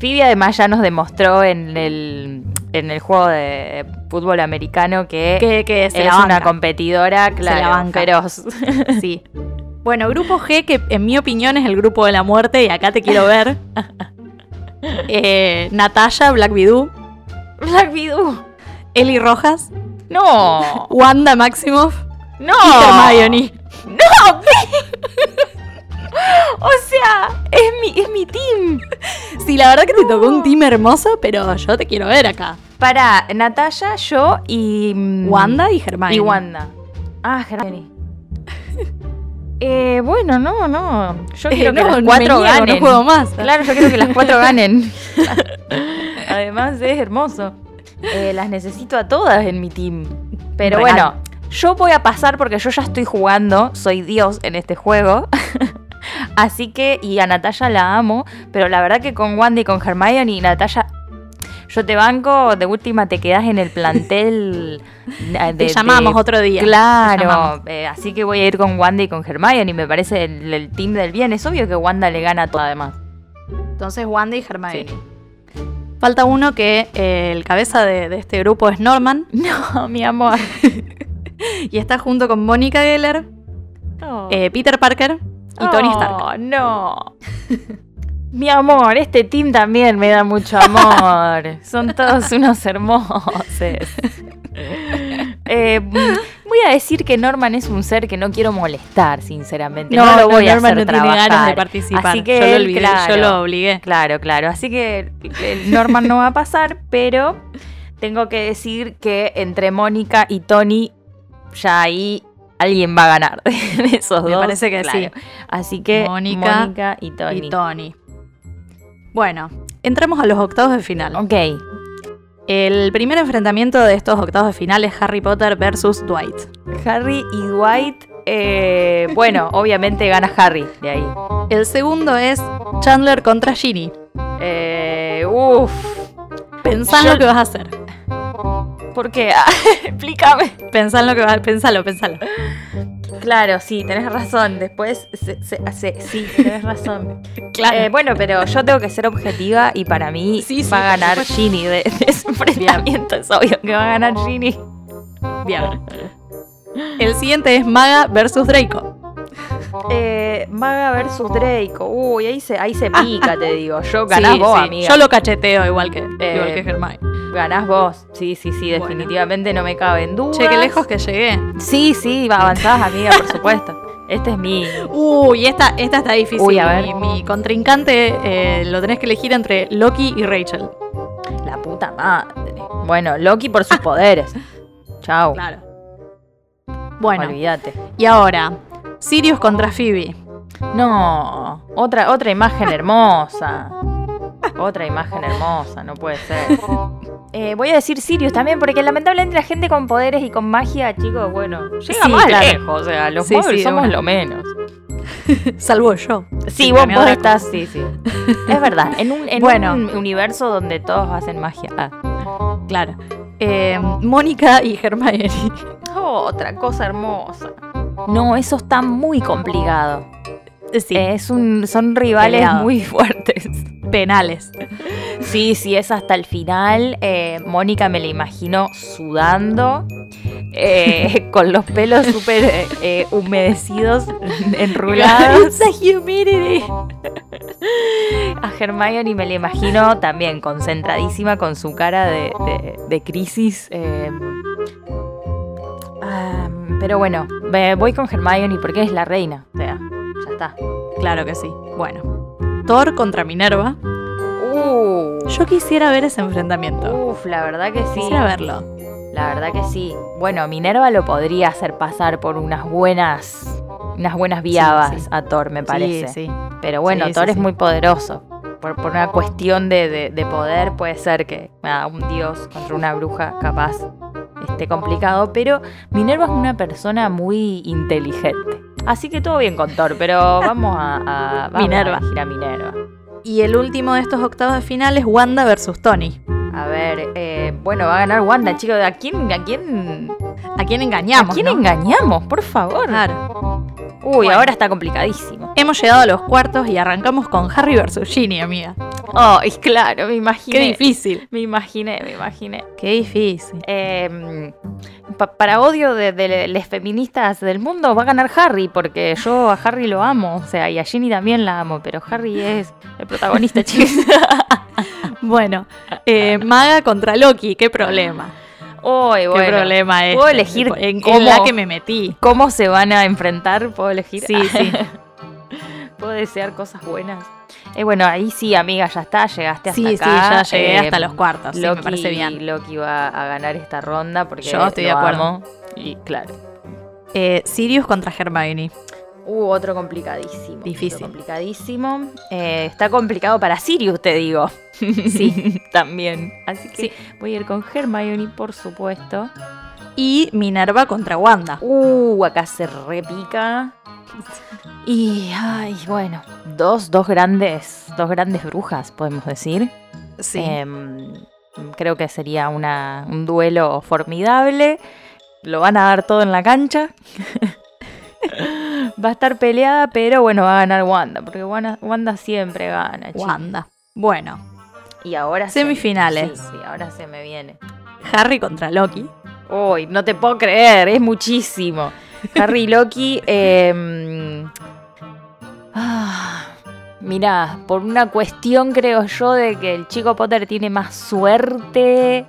Phoebe además ya nos demostró en el, en el juego de fútbol americano que, Que, que se es una competidora, claro, feroz. Sí. Bueno, grupo G, que en mi opinión es el grupo de la muerte, y acá te quiero ver. Eh, Natalia, Black Widow, Black Widow. Eli Rojas, No, Wanda Maximoff no. y Hermione. No, o sea, es mi, es mi team. Sí, la verdad que te tocó un team hermoso, pero yo te quiero ver acá. Para Natalia, yo y. mm, Wanda y Hermione. Y Wanda. Ah, Hermione. Eh, bueno, no, no. Yo Eh, quiero que las cuatro niego, ganen. No juego más. Claro, yo quiero que las cuatro ganen. Además es hermoso. Eh, las necesito a todas en mi team. Pero Real. bueno, yo voy a pasar porque yo ya estoy jugando, soy Dios en este juego. Así que, y a Natalia la amo, pero la verdad que con Wanda y con Hermione y Natalia, yo te banco, de última te quedas en el plantel. eh, Te de- llamamos de- otro día. Te Claro, llamamos. eh, así que voy a ir con Wanda y con Hermione y me parece el, el team del bien. Es obvio que Wanda le gana a todo además. Entonces Wanda y Hermione. Falta uno que eh, el cabeza de, de este grupo es Norman No, mi amor. y está junto con Mónica Geller, eh, Peter Parker y Tony Stark. Oh, no. Mi amor, este team también me da mucho amor. Son todos unos hermosos. Eh, voy a decir que Norman es un ser que no quiero molestar, sinceramente. No, lo voy a Norman hacer no tiene ganas de trabajar. participar. Así que yo lo él, olvidé, claro. yo lo obligué. Claro, claro. Así que Norman no va a pasar, pero tengo que decir que entre Mónica y Tony, ya ahí alguien va a ganar de esos Me dos. parece que sí. Así que Mónica Mónica, y Tony. Y Tony. Bueno, entremos a los octavos de final. Ok. El primer enfrentamiento de estos octavos de final es Harry Potter versus Dwight. Harry y Dwight. eh, bueno, obviamente gana Harry de ahí. El segundo es Chandler contra Ginny. Eh, uf. Pensá en lo que vas a hacer. ¿Por qué? Explícame. Pensá en lo que vas a Pensalo, pensalo. Claro, sí, tenés razón. Después, se- se- se- sí, tenés razón. Claro. Eh, bueno, pero yo tengo que ser objetiva y para mí Sí, sí, va a ganar. Ginny de, de ese enfrentamiento. Es obvio que va a ganar Ginny. Bien. El siguiente es Maga versus Draco. Eh, Maga versus Draco. Uy, ahí se, ahí se pica, te digo. Yo ganás Sí, vos, sí. amiga. Yo lo cacheteo igual que, Eh, igual que Hermione. Ganás vos. Sí, sí, sí, Bueno. definitivamente no me cabe en duda. Che, qué lejos que llegué. Sí, sí, avanzás, amiga, por supuesto. Este es mi. Uy, esta, esta está difícil. Uy, a ver. Mi, mi contrincante eh, lo tenés que elegir entre Loki y Rachel. La puta madre. Bueno, Loki por sus poderes. Chau. Claro. Bueno, Olvídate. y ahora, Sirius contra Phoebe. No, otra, otra imagen hermosa. Otra imagen hermosa, no puede ser. Eh, voy a decir Sirius también, porque lamentablemente la gente con poderes y con magia, chicos, bueno, llega Sí, más claro. lejos. O sea, los Sí, sí, somos lo menos. Salvo yo. Sí, vos, vos estás, sí, sí. Es verdad, en un, en Bueno. un universo donde todos hacen magia. Ah. Claro. Eh, Mónica y Hermione. Oh, otra cosa hermosa. No, eso está muy complicado. Sí, Es un, son rivales Peleado. muy fuertes. penales. Sí, sí, es hasta el final. Eh, Mónica me la imagino sudando, eh, con los pelos súper eh, humedecidos, enrulados. humidity. A Hermione me la imagino también concentradísima con su cara de, de- de crisis. Ah, pero bueno, voy con Hermione porque es la reina. O sea, ya está. Claro que sí. Bueno. Thor contra Minerva. Uh, Yo quisiera ver ese enfrentamiento. uf, la verdad que sí. Quisiera verlo. La verdad que sí. Bueno, Minerva lo podría hacer pasar por unas buenas, unas buenas viabas sí. a Thor, me parece. Sí, sí. Pero bueno, Thor es muy poderoso. Por, por una cuestión de, de- de poder puede ser que un dios contra una bruja capaz esté complicado, pero Minerva es una persona muy inteligente. Así que todo bien con Thor, pero vamos a, a- vamos Minerva. a a Minerva. Y el último de estos octavos de final es Wanda versus Tony. A ver, eh, bueno, va a ganar Wanda, chicos. ¿A quién, a quién, ¿A quién engañamos? a quién no? engañamos? Por favor. Claro. Uy, Bueno. ahora está complicadísimo. Hemos llegado a los cuartos y arrancamos con Harry versus Ginny, amiga. Oh, y claro, me imaginé. Qué difícil. Me imaginé, me imaginé. Qué difícil. Eh, pa- para odio de, de las feministas del mundo va a ganar Harry, porque yo a Harry lo amo, o sea, y a Ginny también la amo, pero Harry es el protagonista, chicos. Bueno, eh, Maga contra Loki, qué problema. Qué bueno. problema es. ¿Puedo elegir en, en la que me metí. ¿Cómo se van a enfrentar? ¿Puedo elegir? Sí, sí. ¿Puedo desear cosas buenas? Eh, bueno, ahí sí, amiga, ya está, llegaste hasta Sí, sí, acá. ya llegué Eh, hasta los cuartos. Sí, Loki, me parece bien. Loki va a ganar esta ronda porque Yo estoy de lo acuerdo. amo. Y claro. Eh, Sirius contra Hermione. Uh, otro complicadísimo. Difícil. otro complicadísimo. Eh, está complicado para Sirius, te digo. Sí. También. Así que Sí. voy a ir con Hermione, por supuesto. Y Minerva contra Wanda. Uh, acá se repica. Y, ay, bueno, dos, dos grandes, dos grandes brujas, podemos decir. Sí. Em, creo que sería una, un duelo formidable. Lo van a dar todo en la cancha. va a estar peleada, pero bueno, va a ganar Wanda, porque Wanda, Wanda siempre gana. chicos. Wanda. Bueno, Y ahora se- Semifinales. Sí, sí, ahora se me viene. Harry contra Loki. Uy, no te puedo creer, es muchísimo. Harry y Loki. Eh, ah, mira, por una cuestión creo yo de que el chico Potter tiene más suerte.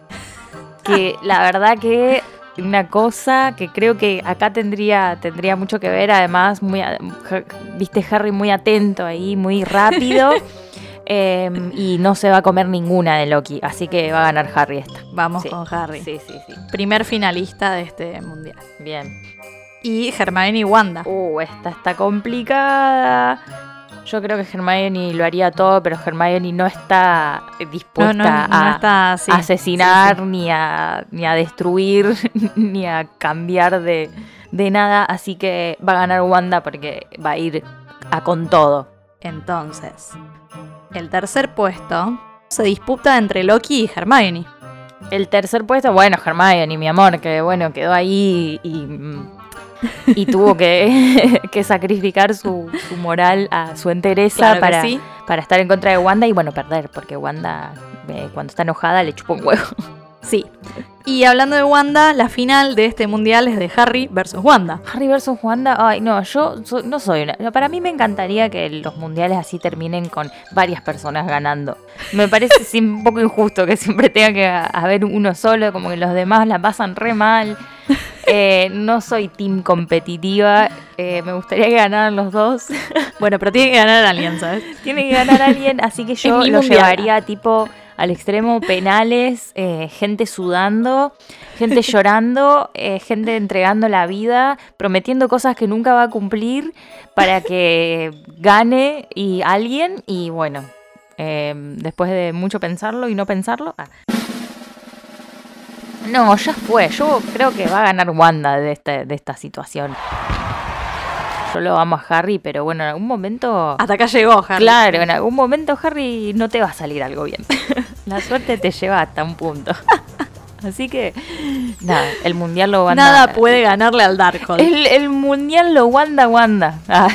Que la verdad que una cosa que creo que acá tendría, tendría mucho que ver. Además, muy, viste Harry muy atento ahí, muy rápido. eh, y no se va a comer ninguna de Loki. Así que va a ganar Harry esta. Vamos Sí. con Harry. Sí, sí, sí. Primer finalista de este mundial. Bien. Y Hermione y Wanda. Uh, esta está complicada. Yo creo que Hermione lo haría todo, pero Hermione no está dispuesta no, no a está sí, asesinar, sí, Ni, a, ni a destruir, ni a cambiar de, de nada. Así que va a ganar Wanda porque va a ir a con todo. Entonces, el tercer puesto se disputa entre Loki y Hermione. El tercer puesto, bueno, Hermione, mi amor, que bueno, quedó ahí y, y tuvo que, que sacrificar su, su moral a su entereza Claro que para, sí. para estar en contra de Wanda y bueno, perder, porque Wanda eh, cuando está enojada le chupa un huevo. Sí. Y hablando de Wanda, la final de este mundial es de Harry versus Wanda. Harry versus Wanda, ay no, yo no soy una. Para mí me encantaría que los mundiales así terminen con varias personas ganando. Me parece un poco injusto que siempre tenga que ha- haber uno solo, como que los demás la pasan re mal. Eh, no soy team competitiva, eh, me gustaría que ganaran los dos. Bueno, pero tiene que ganar alguien, ¿sabes? Tiene que ganar alguien, así que yo lo mundial. llevaría tipo al extremo penales, eh, gente sudando, gente llorando, eh, gente entregando la vida, prometiendo cosas que nunca va a cumplir para que gane y alguien y bueno, eh, después de mucho pensarlo y no pensarlo. ah. No, ya fue. Yo creo que va a ganar Wanda de, este, de esta situación. Yo lo amo a Harry, pero bueno, en algún momento. Hasta acá llegó Harry. Claro, en algún momento, Harry, no te va a salir algo bien. La suerte te lleva hasta un punto. Así que, nada, el mundial lo Wanda. Nada puede ganarle al Darkhold. El, el mundial lo Wanda Wanda. Ah.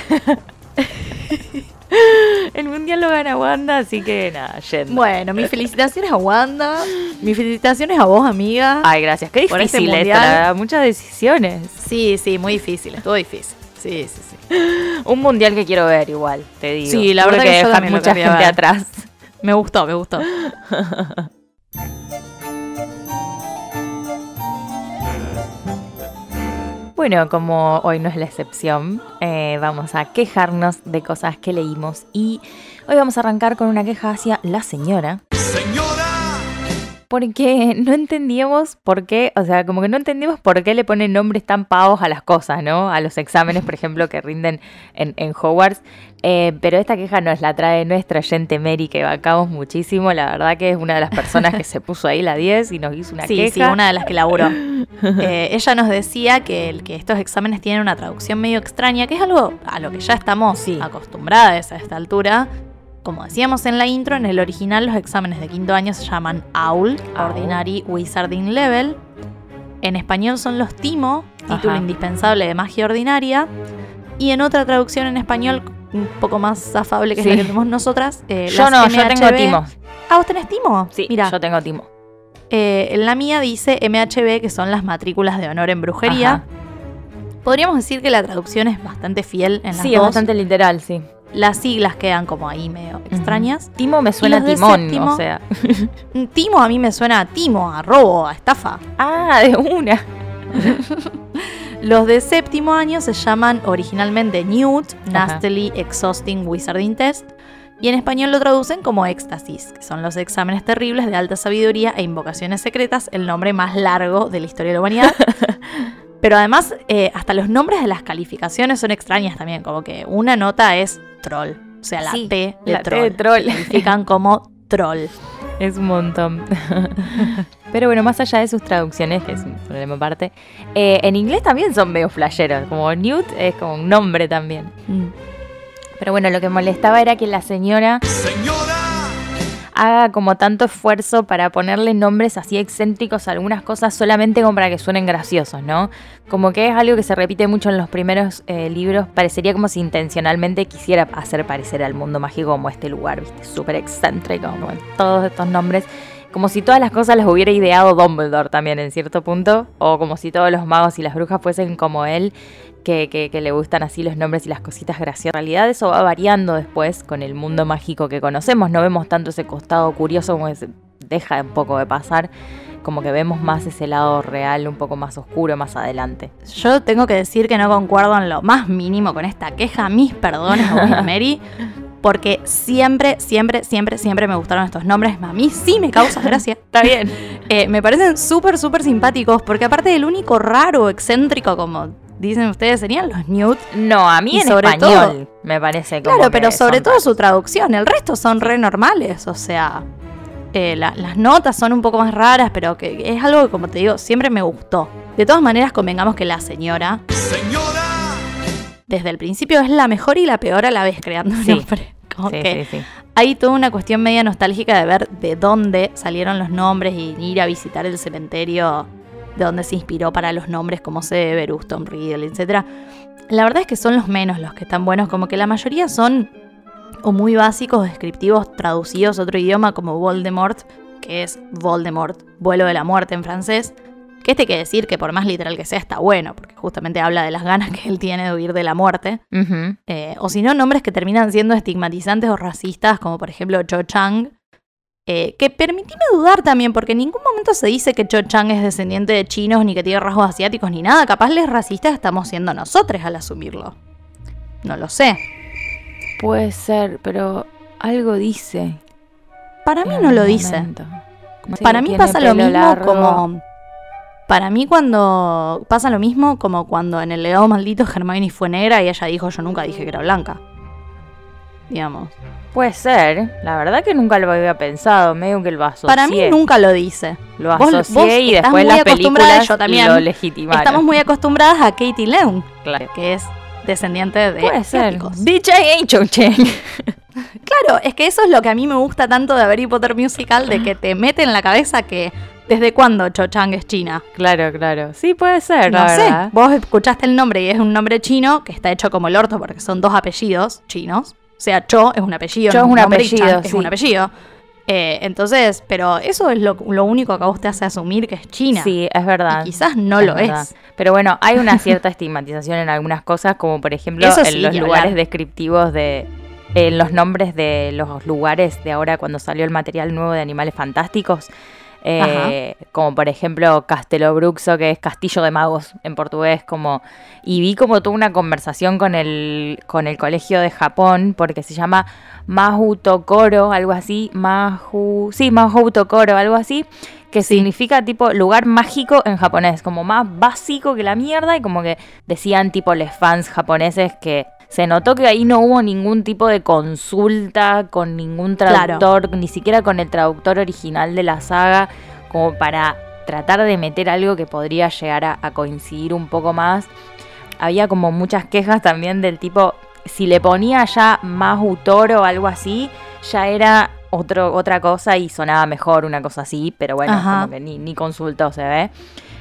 El mundial lo gana Wanda, así que nada, yendo. Bueno, mis felicitaciones a Wanda. Mis felicitaciones a vos, amiga. Ay, gracias. Qué este difícil verdad, Muchas decisiones. Sí, sí, muy difícil. Estuvo difícil. Sí, sí, sí. Un mundial que quiero ver igual, te digo. Sí, la verdad que yo también lo mucha gente ver. atrás. Me gustó, me gustó. Bueno, como hoy no es la excepción, eh, vamos a quejarnos de cosas que leímos y hoy vamos a arrancar con una queja hacia la señora. Porque no entendíamos por qué, o sea, como que no entendimos por qué le ponen nombres tan pavos a las cosas, ¿no? A los exámenes, por ejemplo, que rinden en, en Hogwarts. Eh, pero esta queja nos la trae nuestra oyente Mary, que bancamos muchísimo. La verdad que es una de las personas que se puso ahí la 10 y nos hizo una Sí, queja. sí, una de las que laburó. Eh, ella nos decía que estos exámenes tienen una traducción medio extraña, que es algo a lo que ya estamos Sí. acostumbradas a esta altura. Como decíamos en la intro, en el original los exámenes de quinto año se llaman AUL, Aul. Ordinary Wizarding Level. En español son los TIMO, título Ajá. indispensable de magia ordinaria. Y en otra traducción en español, un poco más afable que Sí. es la que tenemos nosotras. eh, Yo las no, yo tengo MHB. timo. Ah, ¿vos tenés TIMO? Sí, Mira, yo tengo timo. eh, la mía dice MHB, que son las matrículas de honor en brujería. Ajá. Podríamos decir que la traducción es bastante fiel en las Sí, es bastante literal, sí. Las siglas quedan como ahí medio extrañas. Timo me suena a timón, séptimo? o sea. Mm, Timo a mí me suena a timo, a robo, a estafa. Ah, de una. Los de séptimo año se llaman originalmente Newt. Nastily Exhausting Wizarding Test. Y en español lo traducen como éxtasis, que son los exámenes terribles de alta sabiduría e invocaciones secretas, el nombre más largo de la historia de la humanidad. Pero además, eh, hasta los nombres de las calificaciones son extrañas también, como que una nota es troll, o sea, la Sí, T de la T troll. de troll. Se califican como troll. Es un montón. Pero bueno, más allá de sus traducciones, que es un problema aparte, eh, en inglés también son medio flasheros. Como Newt es como un nombre también. Mm. Pero bueno, lo que molestaba era que la señora haga como tanto esfuerzo para ponerle nombres así excéntricos a algunas cosas solamente como para que suenen graciosos, ¿no? Como que es algo que se repite mucho en los primeros eh, libros. Parecería como si intencionalmente quisiera hacer parecer al mundo mágico como este lugar, ¿viste? Súper excéntrico, como todos estos nombres. Como si todas las cosas las hubiera ideado Dumbledore también en cierto punto. O como si todos los magos y las brujas fuesen como él, que, que- que le gustan así los nombres y las cositas graciosas. En realidad eso va variando después con el mundo mágico que conocemos. No vemos tanto ese costado curioso como que se deja un poco de pasar. Como que vemos más ese lado real, un poco más oscuro más adelante. Yo tengo que decir que no concuerdo en lo más mínimo con esta queja. Mis perdones a Mary. Porque siempre, siempre, siempre, siempre me gustaron estos nombres. A mí sí me causa gracia. Está bien. Eh, me parecen súper, súper simpáticos. Porque aparte del único raro, excéntrico, como dicen ustedes, serían los Newt. No, a mí Y en sobre español me parece como Claro, que pero sobre todo raros. su traducción. El resto son re normales. O sea, eh, la- las notas son un poco más raras, pero que es algo que, como te digo, siempre me gustó. De todas maneras, convengamos que la señora, desde el principio, es la mejor y la peor a la vez creando un Sí. nombre. Como Sí, que sí, sí. hay toda una cuestión media nostálgica de ver de dónde salieron los nombres y ir a visitar el cementerio de donde se inspiró para los nombres como Severus, Tom Riddle, etc. La verdad es que son los menos los que están buenos, como que la mayoría son o muy básicos, descriptivos, traducidos a otro idioma como Voldemort, que es Voldemort, vuelo de la muerte en francés. Que este que decir que por más literal que sea está bueno, porque justamente habla de las ganas que él tiene de huir de la muerte. Eh, o si no, nombres que terminan siendo estigmatizantes o racistas, como por ejemplo Cho Chang. Eh, que permitime dudar también, porque en ningún momento se dice que Cho Chang es descendiente de chinos, ni que tiene rasgos asiáticos, ni nada. Capaz les racistas estamos siendo nosotros al asumirlo. No lo sé. Puede ser, pero algo dice. Para mí no lo dice. Para mí pasa lo mismo largo. como. Para mí cuando. Pasa lo mismo como cuando en el legado maldito Hermione fue negra y ella dijo yo nunca dije que era blanca. Digamos. Puede ser. La verdad que nunca lo había pensado. Medio que lo asocié. Para mí nunca lo dice. Lo asocié vos y después las películas yo también. lo legitimaron. Estamos muy acostumbradas a Katie Leung, Claro. que es descendiente de Puede ser. ain't Cho Chang. Claro, es que eso es lo que a mí me gusta tanto de Harry Potter Musical, de que te mete en la cabeza que desde cuándo Cho Chang es china. Claro, claro. Sí, puede ser, No la sé, verdad. vos escuchaste el nombre y es un nombre chino que está hecho como el orto porque son dos apellidos chinos. O sea, Cho es un apellido. Cho no es un apellido, Es un apellido. Eh, entonces, pero eso es lo, lo único que a vos te hace asumir que es China. Sí, es verdad. Y quizás no Es lo verdad. es. Pero bueno, hay una cierta estigmatización en algunas cosas, como por ejemplo en los lugares hablar. descriptivos de. En los nombres de los lugares de ahora cuando salió el material nuevo de Animales Fantásticos. Eh, como por ejemplo Castelo Bruxo, que es Castillo de Magos en portugués, como. Y vi como tuve una conversación con el, con el colegio de Japón, porque se llama Mahu Tokoro, algo así. Mahu. Sí, Mahu Tokoro, algo así que significa tipo lugar mágico en japonés, como más básico que la mierda y como que decían tipo los fans japoneses que se notó que ahí no hubo ningún tipo de consulta con ningún Claro. traductor, ni siquiera con el traductor original de la saga, como para tratar de meter algo que podría llegar a, a coincidir un poco más. Había como muchas quejas también del tipo, si le ponía ya más Toro o algo así, ya era otro, otra cosa y sonaba mejor una cosa así, pero bueno, Ajá. como que ni, ni consultó, se ve.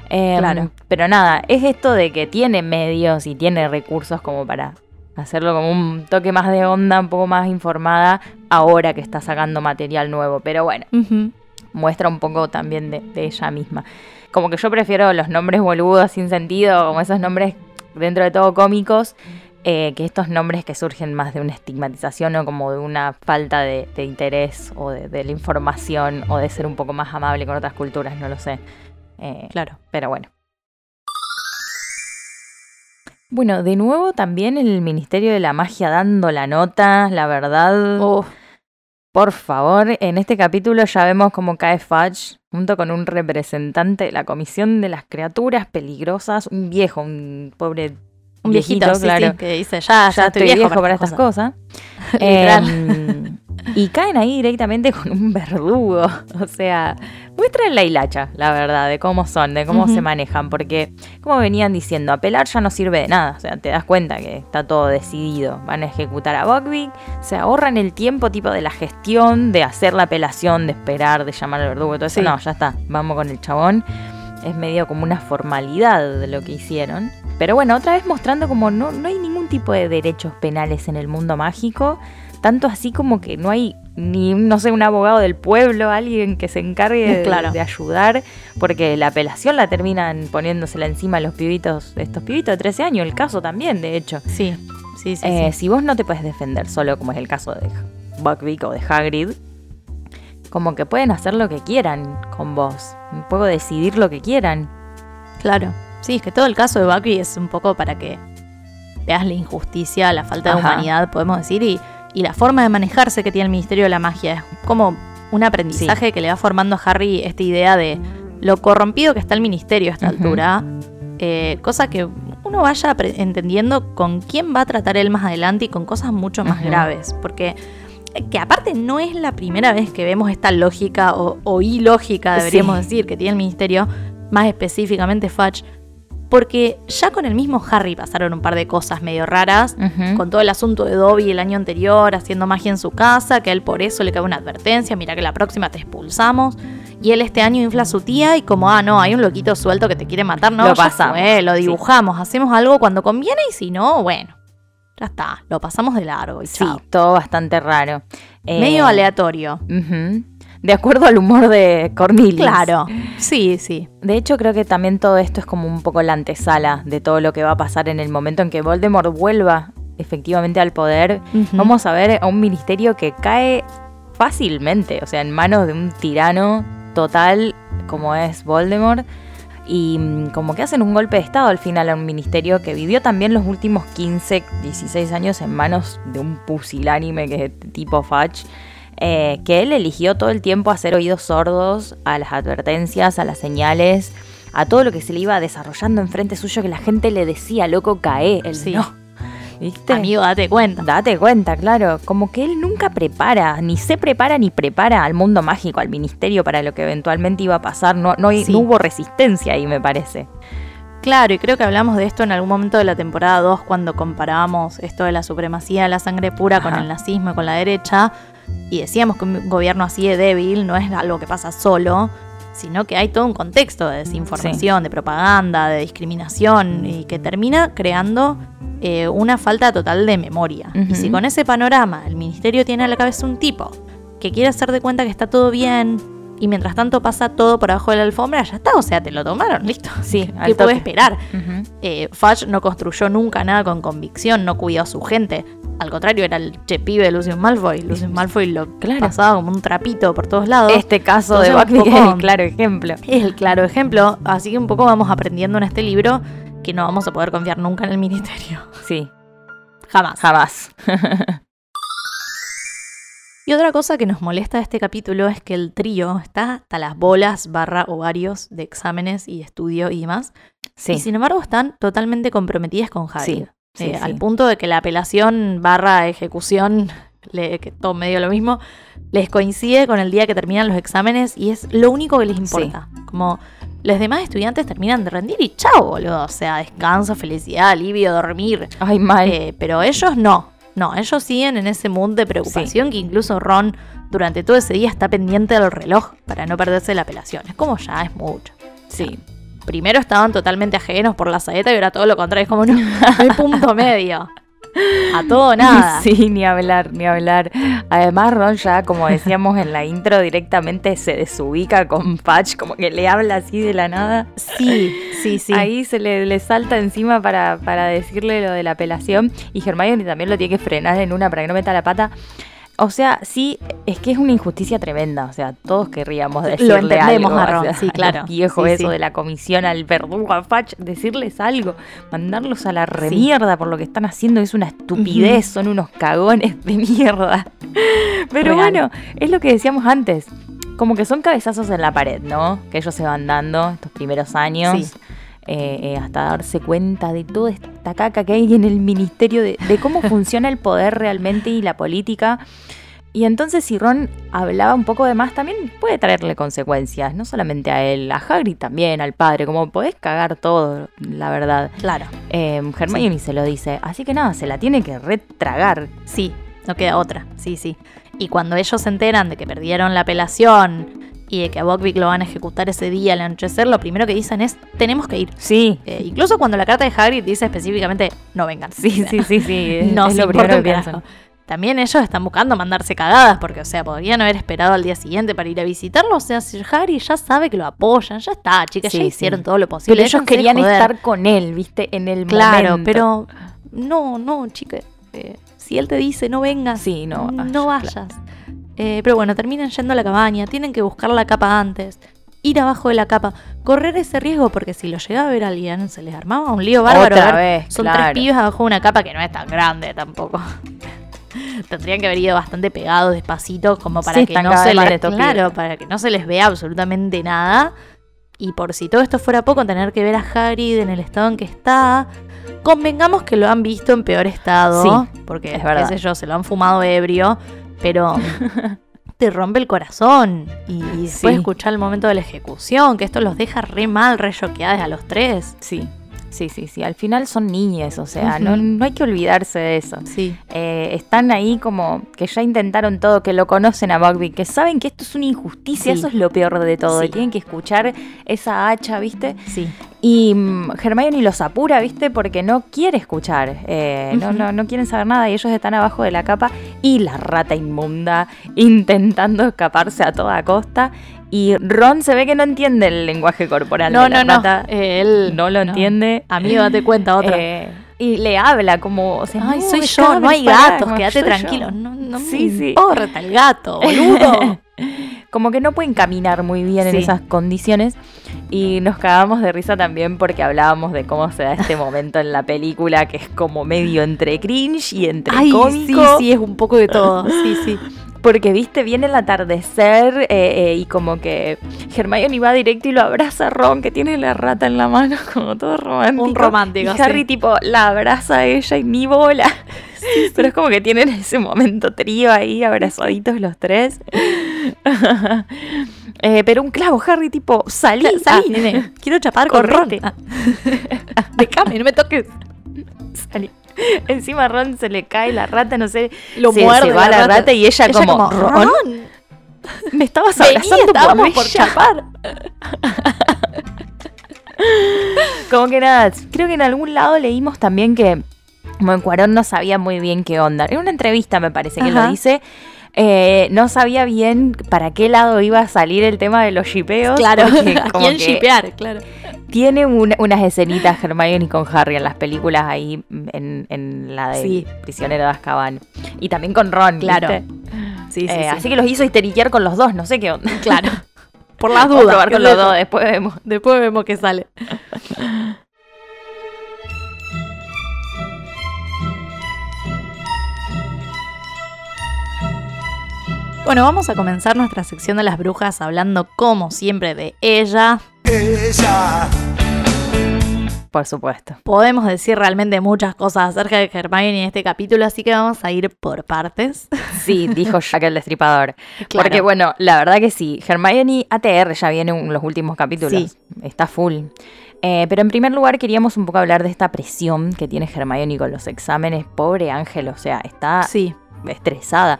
Em, Claro. Pero nada, es esto de que tiene medios y tiene recursos como para hacerlo como un toque más de onda, un poco más informada, ahora que está sacando material nuevo. Pero bueno, muestra un poco también de, de ella misma. Como que yo prefiero los nombres boludos sin sentido, como esos nombres dentro de todo cómicos, eh, que estos nombres que surgen más de una estigmatización o como de una falta de, de interés o de, de la información o de ser un poco más amable con otras culturas, no lo sé. Eh, Claro. pero bueno. Bueno, de nuevo también el Ministerio de la Magia dando la nota, la verdad. Uf, Por favor, en este capítulo ya vemos cómo cae Fudge junto con un representante de la Comisión de las Criaturas Peligrosas, un viejo, un pobre un viejito, sí, claro. sí, que dice, ya, ya, estoy viejo, para estas cosas. Em, y caen ahí directamente con un verdugo. O sea, muestran la hilacha, la verdad, de cómo son, de cómo se manejan. Porque, como venían diciendo, apelar ya no sirve de nada. O sea, te das cuenta que está todo decidido. Van a ejecutar a Buckbeak, se ahorran el tiempo tipo de la gestión, de hacer la apelación, de esperar, de llamar al verdugo y todo eso. Sí. No, ya está, vamos con el chabón. Es medio como una formalidad de lo que hicieron. Pero bueno, otra vez mostrando como no, no hay ningún tipo de derechos penales en el mundo mágico. Tanto así como que no hay ni, no sé, un abogado del pueblo, alguien que se encargue de, Claro. de ayudar. Porque la apelación la terminan poniéndosela encima a los pibitos, estos pibitos de 13 años. El caso también, de hecho. Sí, sí, sí. Eh, sí. Si vos no te puedes defender solo, como es el caso de Buckbeak o de Hagrid, como que pueden hacer lo que quieran con vos. Un poco decidir lo que quieran. Claro. Sí, es que todo el caso de Bucky es un poco para que veas la injusticia, la falta de humanidad, podemos decir, y, y la forma de manejarse que tiene el Ministerio de la Magia. Es como un aprendizaje que le va formando a Harry esta idea de lo corrompido que está el Ministerio a esta altura. eh, cosa que uno vaya entendiendo con quién va a tratar él más adelante y con cosas mucho más graves. Porque eh, que aparte no es la primera vez que vemos esta lógica o, o ilógica, deberíamos Sí. decir, que tiene el ministerio, más específicamente Fudge, porque ya con el mismo Harry pasaron un par de cosas medio raras, con todo el asunto de Dobby el año anterior haciendo magia en su casa, que a él por eso le cae una advertencia, mira que la próxima te expulsamos, y él este año infla a su tía y como, ah, no, hay un loquito suelto que te quiere matar, no, Lo pasamos, fue, lo sí. dibujamos, hacemos algo cuando conviene y si no, bueno, ya está, lo pasamos de largo y Sí, chao. todo bastante raro. Eh, Medio aleatorio. ujú. De acuerdo al humor de Cornelius. Claro, sí, sí. De hecho, creo que también todo esto es como un poco la antesala de todo lo que va a pasar en el momento en que Voldemort vuelva efectivamente al poder. Vamos a ver a un ministerio que cae fácilmente, o sea, en manos de un tirano total como es Voldemort. Y mm, como que hacen un golpe de estado al final a un ministerio que vivió también los últimos 15, 16 años en manos de un pusilánime que es tipo Fudge. Eh, que él eligió todo el tiempo hacer oídos sordos a las advertencias, a las señales, a todo lo que se le iba desarrollando enfrente suyo que la gente le decía, loco, cae. Él Sí. no. ¿Viste? Amigo, date cuenta. Date cuenta, claro. Como que él nunca prepara, ni se prepara ni prepara al mundo mágico, al ministerio para lo que eventualmente iba a pasar. No, no, hay- Sí. no hubo resistencia ahí, me parece. Claro, y creo que hablamos de esto en algún momento de la temporada 2 cuando comparábamos esto de la supremacía de la sangre pura con el nazismo y con la derecha. Y decíamos que un gobierno así de débil no es algo que pasa solo, sino que hay todo un contexto de desinformación, de propaganda, de discriminación y que termina creando eh, una falta total de memoria. Y si con ese panorama el ministerio tiene a la cabeza un tipo que quiere hacer de cuenta que está todo bien y mientras tanto pasa todo por abajo de la alfombra, ya está, o sea, te lo tomaron, listo. Sí, ¿Qué puede esperar? Eh, Fudge no construyó nunca nada con convicción, no cuidó a su gente. Al contrario, era el che pibe de Lucius Malfoy. Lucius Malfoy lo Claro. pasaba como un trapito por todos lados. Este caso de Entonces, un Buckbeak es el claro ejemplo. Es el claro ejemplo, así que un poco vamos aprendiendo en este libro que no vamos a poder confiar nunca en el ministerio. Sí, Jamás. jamás. Y otra cosa que nos molesta de este capítulo es que el trío está hasta las bolas barra ovarios de exámenes y estudio y demás. Sí, Y sin embargo están totalmente comprometidas con. Sí, sí, Eh, sí. Al punto de que la apelación barra ejecución, le- que todo medio lo mismo, les coincide con el día que terminan los exámenes y es lo único que les importa. Como los demás estudiantes terminan de rendir y chao, boludo. O sea, descanso, felicidad, alivio, dormir. Ay, mal. Eh, pero ellos no. No, ellos siguen en ese mood de preocupación que incluso Ron durante todo ese día está pendiente del reloj para no perderse la apelación. Es como ya es mucho. sí. Primero estaban totalmente ajenos por la saeta y ahora todo lo contrario. Es como no, no hay punto medio. A todo nada. Sí, ni hablar, ni hablar. Además, Ron ya, como decíamos en la intro, directamente se desubica con Patch, como que le habla así de la nada. Sí, sí, sí. Ahí se le, le salta encima para, para decirle lo de la apelación. Y Hermione también lo tiene que frenar en una para que no meta la pata. O sea, sí, es que es una injusticia tremenda. O sea, todos querríamos decirle entendemos algo. a Ron, o sea, sí, claro. Sí, eso sí. de la comisión al verdugo, a Patch, decirles algo. Mandarlos a la remierda por lo que están haciendo. Es una estupidez, son unos cagones de mierda. Pero Real. bueno, es lo que decíamos antes. Como que son cabezazos en la pared, ¿no? Que ellos se van dando estos primeros años. Sí. Eh, eh, hasta darse cuenta de toda esta caca que hay en el ministerio, de, de cómo funciona el poder realmente y la política. Y entonces si Ron hablaba un poco de más, también puede traerle consecuencias, no solamente a él, a Hagrid también, al padre, como podés cagar todo, la verdad. Claro. Eh, Hermione se lo dice, así que nada, se la tiene que retragar. Sí, no queda otra. Sí, sí. Y cuando ellos se enteran de que perdieron la apelación y de que a Buckbeak lo van a ejecutar ese día al anochecer, lo primero que dicen es, tenemos que ir. Sí, Eh, incluso cuando la carta de Hagrid dice específicamente, no vengan. sí, sí, sí, sí, no es lo primero que piensan. También ellos están buscando mandarse cagadas, porque, o sea, podrían haber esperado al día siguiente para ir a visitarlo. O sea, si Harry ya sabe que lo apoyan, ya está, chicas, Sí, ya sí. hicieron todo lo posible. Pero ellos querían joder. estar con él, viste, en el Claro, momento. pero no, no, chica. eh, si él te dice no vengas, Sí, no no vayas, vayas. Eh, pero bueno, terminan yendo a la cabaña, tienen que buscar la capa antes, ir abajo de la capa, correr ese riesgo porque si lo llegaba a ver alguien se les armaba un lío bárbaro. Otra vez, Son claro. tres pibes abajo de una capa que no es tan grande tampoco. Tendrían que haber ido bastante pegados, despacito, como para Sí, que están no cada se vez más les, estos claro, pibes. para que no se les vea absolutamente nada. Y por si todo esto fuera poco, tener que ver a Hagrid en el estado en que está. Convengamos que lo han visto en peor estado. Sí, porque, es verdad. qué sé yo, se lo han fumado ebrio. Pero te rompe el corazón. Y después Sí. escuchar el momento de la ejecución, que esto los deja re mal, re choqueadas a los tres. Sí, sí, sí, sí. Al final son niñes, o sea, no, no hay que olvidarse de eso. Sí. Eh, están ahí como que ya intentaron todo, que lo conocen a Buckbeak, que saben que esto es una injusticia, Sí. eso es lo peor de todo. Sí. y Tienen que escuchar esa hacha, ¿viste? Sí. Y mm, Hermione los apura, ¿viste? Porque no quiere escuchar, eh, no, no, no quieren saber nada y ellos están abajo de la capa y la rata inmunda intentando escaparse a toda costa. Y Ron se ve que no entiende el lenguaje corporal No, de la no, no. rata. Eh, él no lo entiende. Amigo, date cuenta otra. Eh, y le habla como, o sea, Ay, no, soy yo, no hay gatos, quédate soy yo. tranquilo. No, no Sí, me sí. importa el gato, boludo. como que no pueden caminar muy bien Sí. en esas condiciones. Y nos cagamos de risa también porque hablábamos de cómo se da este momento en la película, que es como medio entre cringe y entre Ay, sí, cómico. sí, es un poco de todo. Sí, sí. Porque, viste, viene el atardecer eh, eh, y como que Hermione va directo y lo abraza a Ron, que tiene la rata en la mano, como todo romántico. Un romántico, Y Harry, sí. tipo, la abraza a ella y ni bola. Pero es como que tienen ese momento trío ahí, abrazaditos los tres. Eh, pero un clavo, Harry, tipo, salí, Salí, ah, nene. Quiero chapar con. Ron. Ah. Déjame, no me toques. salí. Encima a Ron se le cae la rata, no sé. Lo se, muerde se va la rata, y ella, como, Ron, Ron, me estabas vení, abrazando por estábamos por ella". chapar. Como que nada, creo que en algún lado leímos también que como Cuarón no sabía muy bien qué onda. En una entrevista me parece que Ajá. lo dice. Eh, no sabía bien para qué lado iba a salir el tema de los shipeos. Claro, a quién shipear, claro. Tiene un- unas escenitas Hermione con Harry en las películas ahí en, en la de Sí. Prisionero de Azkaban. Y también con Ron, Claro. ¿viste? Sí, sí, Eh, sí. Así que los hizo histeriquear con los dos, no sé qué onda. Claro. Por las dudas. probar con los dos, después vemos. Después vemos qué sale. Bueno, vamos a comenzar nuestra sección de las brujas hablando como siempre de ella. Ella. Por supuesto. Podemos decir realmente muchas cosas acerca de Hermione en este capítulo, así que vamos a ir por partes. Sí, dijo Jack el Destripador. Claro. Porque bueno, la verdad que sí, Hermione ATR ya viene en los últimos capítulos. Sí. Está full. Eh, pero en primer lugar queríamos un poco hablar de esta presión que tiene Hermione con los exámenes. Pobre Ángel, o sea, está Sí, estresada.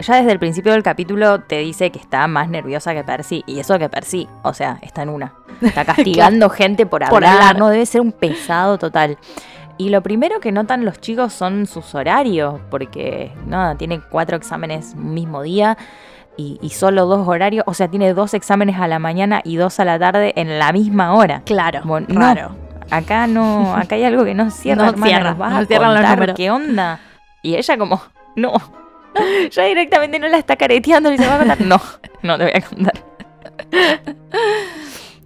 Ya desde el principio del capítulo te dice que está más nerviosa que Percy. Y eso que Percy, o sea, está en una. Está castigando gente por hablar. Por hablar. No debe ser un pesado total. Y lo primero que notan los chicos son sus horarios. Porque, nada, tiene cuatro exámenes un mismo día. Y, y solo dos horarios. O sea, tiene dos exámenes a la mañana y dos a la tarde en la misma hora. claro. Bueno, no. raro. Acá no, acá hay algo que no cierra, No hermana, cierra, nos vas no a cierran los contar números. ¿Qué onda? Y ella como, no. Ya directamente no la está careteando y se va a contar. No, no te voy a contar.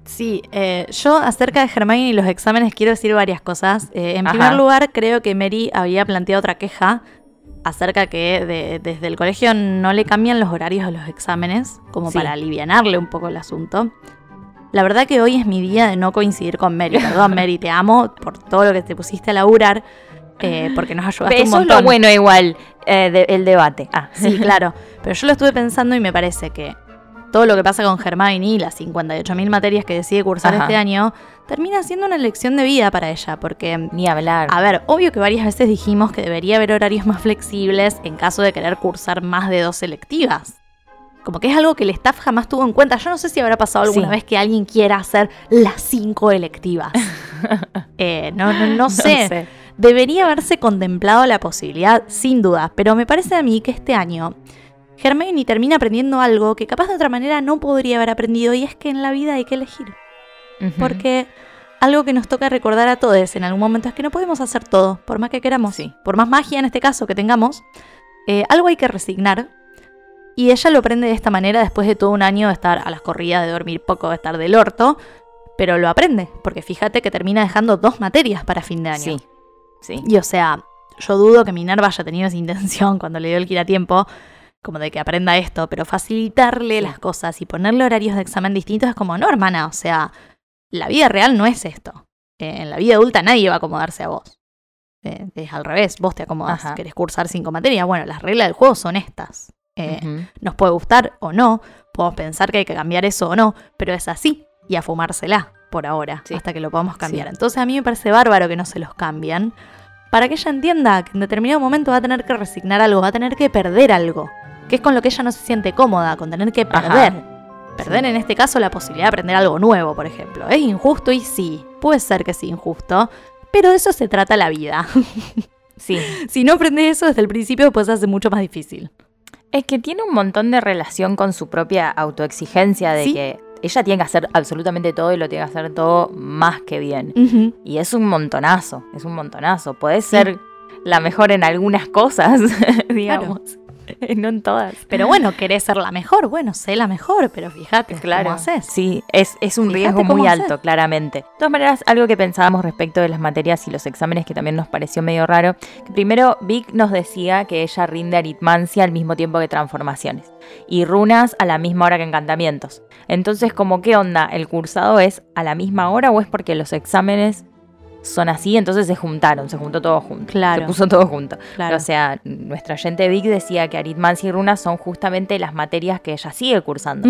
Sí, eh, yo acerca de Hermione y los exámenes quiero decir varias cosas. Eh, en Ajá. primer lugar, creo que Mary había planteado otra queja acerca que de- desde el colegio no le cambian los horarios a los exámenes, como Sí. para alivianarle un poco el asunto. La verdad que hoy es mi día de no coincidir con Mary. Perdón, Mary, te amo por todo lo que te pusiste a laburar, eh, porque nos ayudaste un Eso es montón. lo bueno igual, eh, de- el debate. Ah, Sí, claro. Pero yo lo estuve pensando y me parece que todo lo que pasa con Hermione y las 58.000 materias que decide cursar Ajá. este año termina siendo una lección de vida para ella. Porque, Ni hablar. a ver, obvio que varias veces dijimos que debería haber horarios más flexibles en caso de querer cursar más de dos selectivas. Como que es algo que el staff jamás tuvo en cuenta. Yo no sé si habrá pasado alguna Sí. vez que alguien quiera hacer las cinco electivas. Eh, no, no, no sé. Debería haberse contemplado la posibilidad, sin duda, pero me parece a mí que este año Hermione termina aprendiendo algo que capaz de otra manera no podría haber aprendido y es que en la vida hay que elegir. Porque algo que nos toca recordar a todos en algún momento es que no podemos hacer todo, por más que queramos. Sí. Por más magia en este caso que tengamos, eh, algo hay que resignar. Y ella lo aprende de esta manera después de todo un año de estar a las corridas, de dormir poco, de estar del orto. Pero lo aprende, porque fíjate que termina dejando dos materias para fin de año. Sí, sí. Y o sea, yo dudo que Minerva haya tenido esa intención cuando le dio el quitatiempo, como de que aprenda esto, pero facilitarle las cosas y ponerle horarios de examen distintos es como, no, hermana, o sea, la vida real no es esto. Eh, en la vida adulta nadie va a acomodarse a vos. Eh, es al revés, vos te acomodas, Ajá. querés cursar cinco materias. Bueno, las reglas del juego son estas. Eh. Nos puede gustar o no, podemos pensar que hay que cambiar eso o no, pero es así y a fumársela por ahora, Sí. hasta que lo podamos cambiar. Sí. Entonces a mí me parece bárbaro que no se los cambien, para que ella entienda que en determinado momento va a tener que resignar algo, va a tener que perder algo, que es con lo que ella no se siente cómoda, con tener que Ajá. perder. Perder en este caso la posibilidad de aprender algo nuevo, por ejemplo. ¿Es injusto? Y sí, puede ser que sea injusto, pero de eso se trata la vida. Sí. Si no aprendes eso desde el principio, después se hace mucho más difícil. Es que tiene un montón de relación con su propia autoexigencia de Sí. que ella tiene que hacer absolutamente todo y lo tiene que hacer todo más que bien. Y es un montonazo, es un montonazo. Podés ser la mejor en algunas cosas, digamos. No en todas. Pero bueno, querés ser la mejor. Bueno, sé la mejor, pero fíjate cómo haces. Sí, es, es un Fíjate riesgo muy alto, claramente. De todas maneras, algo que pensábamos respecto de las materias y los exámenes que también nos pareció medio raro, que primero Vic nos decía que ella rinde aritmancia al mismo tiempo que transformaciones y runas a la misma hora que encantamientos. Entonces, como qué onda? ¿El cursado es a la misma hora o es porque los exámenes son así? Entonces se juntaron, se juntó todo junto. Claro. Se puso todo junto. Claro. O sea, nuestra oyente Vic decía que aritmancia y runas son justamente las materias que ella sigue cursando.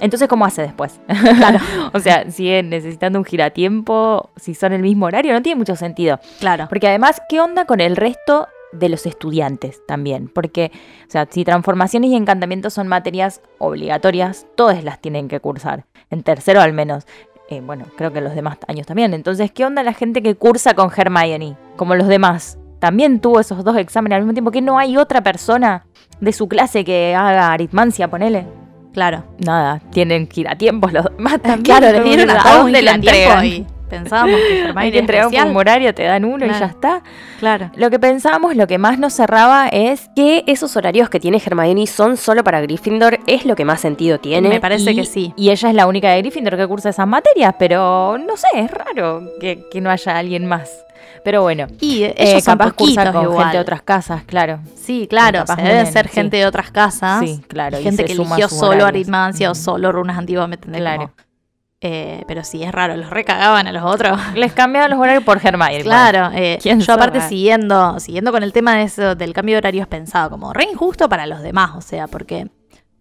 Entonces, ¿cómo hace después? Claro. o sea, sigue necesitando un giratiempo, si son el mismo horario, no tiene mucho sentido. Claro. Porque además, ¿qué onda con el resto de los estudiantes también? Porque, o sea, si transformaciones y encantamientos son materias obligatorias, todas las tienen que cursar. En tercero al menos. Eh, bueno, creo que los demás años también. Entonces, ¿qué onda la gente que cursa con Hermione? Como los demás. También tuvo esos dos exámenes al mismo tiempo. ¿Que no hay otra persona de su clase que haga aritmancia, ponele? Claro. Nada, tienen giratiempos los demás también. Claro, les dieron a ¿A todos entregan? y pensábamos que Hay que entregar un formulario, te dan uno y ya está. Claro. Lo que pensábamos, lo que más nos cerraba es Que esos horarios que tiene Hermione son solo para Gryffindor es lo que más sentido tiene. Me parece y- que sí. Y ella es la única de Gryffindor que cursa esas materias, pero no sé, es raro que, que no haya alguien más. Pero bueno, Y eh, eh, ellos son capaz cursa poquitos con igual. gente de otras casas, claro. Sí, claro, Capaz unen, ser sí. gente de otras casas. Sí, claro, Gente que eligió solo horarios. aritmancia o Mm. solo runas antiguas, ¿me entendés? Claro. Como, eh, pero sí, es raro, los recagaban a los otros. Les cambiaban los horarios por Hermione. Claro, eh, ¿Quién yo aparte sabe? siguiendo, siguiendo con el tema de eso, del cambio de horarios pensado como re injusto para los demás, o sea, porque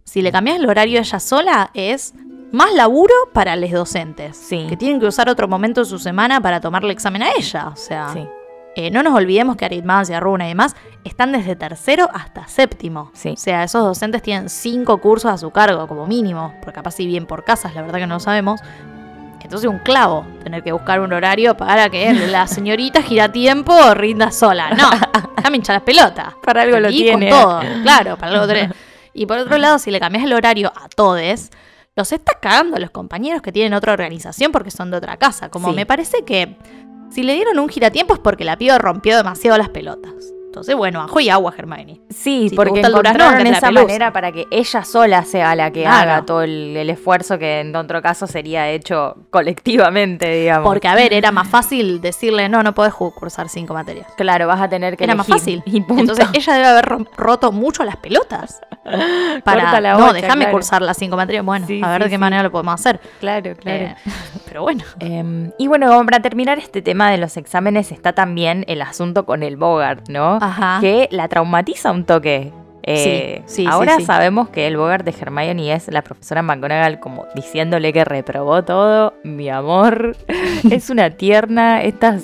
si le cambias el horario a ella sola es más laburo para los docentes, Sí. que tienen que usar otro momento de su semana para tomarle examen a ella, o sea, Sí, eh, no nos olvidemos que aritmancia, runa y demás están desde tercero hasta séptimo. Sí. O sea, esos docentes tienen cinco cursos a su cargo, como mínimo, porque capaz si bien por casas, la verdad que no lo sabemos. Entonces un clavo, tener que buscar un horario para que la señorita gira tiempo rinda sola. No, déjame hinchar las pelotas. Para algo lo Y tiene. con todo, claro, para algo tenés. Y por otro lado, si le cambias el horario a todes, los estás cagando a los compañeros que tienen otra organización porque son de otra casa. Como Sí. me parece que si le dieron un giratiempo es porque la piba rompió demasiado las pelotas. Entonces, bueno, ajo y agua, Hermione. Sí, Si porque encontraron esa pelusa. manera para que ella sola sea la que Claro. haga todo el, el esfuerzo que en otro caso sería hecho colectivamente, digamos. Porque, a ver, era más fácil decirle, no, no podés cursar cinco materias. claro, vas a tener que Era más fácil. Y punto. Entonces, ella debe haber ro- roto mucho las pelotas. Para, la no, déjame claro. cursar las cinco materias. Bueno, Sí, a ver sí, de qué sí. manera lo podemos hacer. claro, claro. Eh, pero bueno. Em, y bueno, para terminar este tema de los exámenes está también el asunto con el Bogart, ¿no? Ajá. Que la traumatiza un toque. Eh, Sí, sí, ahora sí, sabemos que el Bogart de Hermione es la profesora McGonagall como diciéndole que reprobó todo. Mi amor, es una tierna. Estas,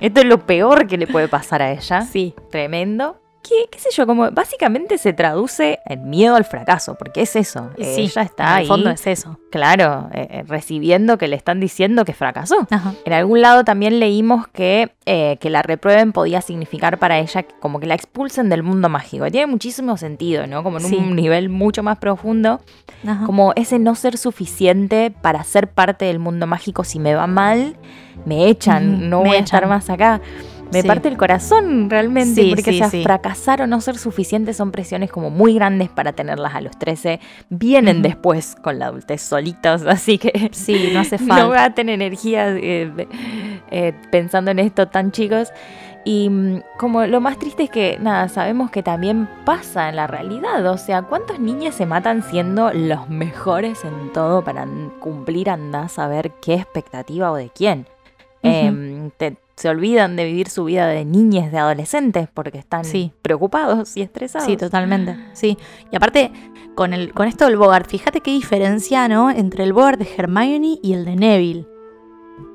esto es lo peor que le puede pasar a ella. Sí. Tremendo. ¿Qué, qué sé yo? Como básicamente se traduce en miedo al fracaso, porque es eso. Sí, ella en está ahí, el fondo es eso. claro, eh, eh, recibiendo que le están diciendo que fracasó. Ajá. En algún lado también leímos que, eh, que la reprueben podía significar para ella que- como que la expulsen del mundo mágico. Tiene muchísimo sentido, ¿no? Como en Sí. un nivel mucho más profundo. Ajá. Como ese no ser suficiente para ser parte del mundo mágico. Si me va mal, me echan, no me voy a estar más acá. Me Sí. parte el corazón realmente, Sí, porque sí, o sea, fracasar o no ser suficiente son presiones como muy grandes para tenerlas a los 13. Vienen después con la adultez solitos, así que Sí, no hace no falta. gasten energía eh, eh, pensando en esto tan chicos. Y mm, como lo más triste es que, nada, sabemos que también pasa en la realidad. O sea, ¿cuántos niños se matan siendo los mejores en todo para cumplir, andás a saber qué expectativa o de quién? Em, te- se olvidan de vivir su vida de niñes, de adolescentes, porque están Sí. preocupados y estresados. Sí, totalmente. Sí. Y aparte, con, el, con esto del Bogart, fíjate qué diferencia, ¿no? Entre el Bogart de Hermione y el de Neville.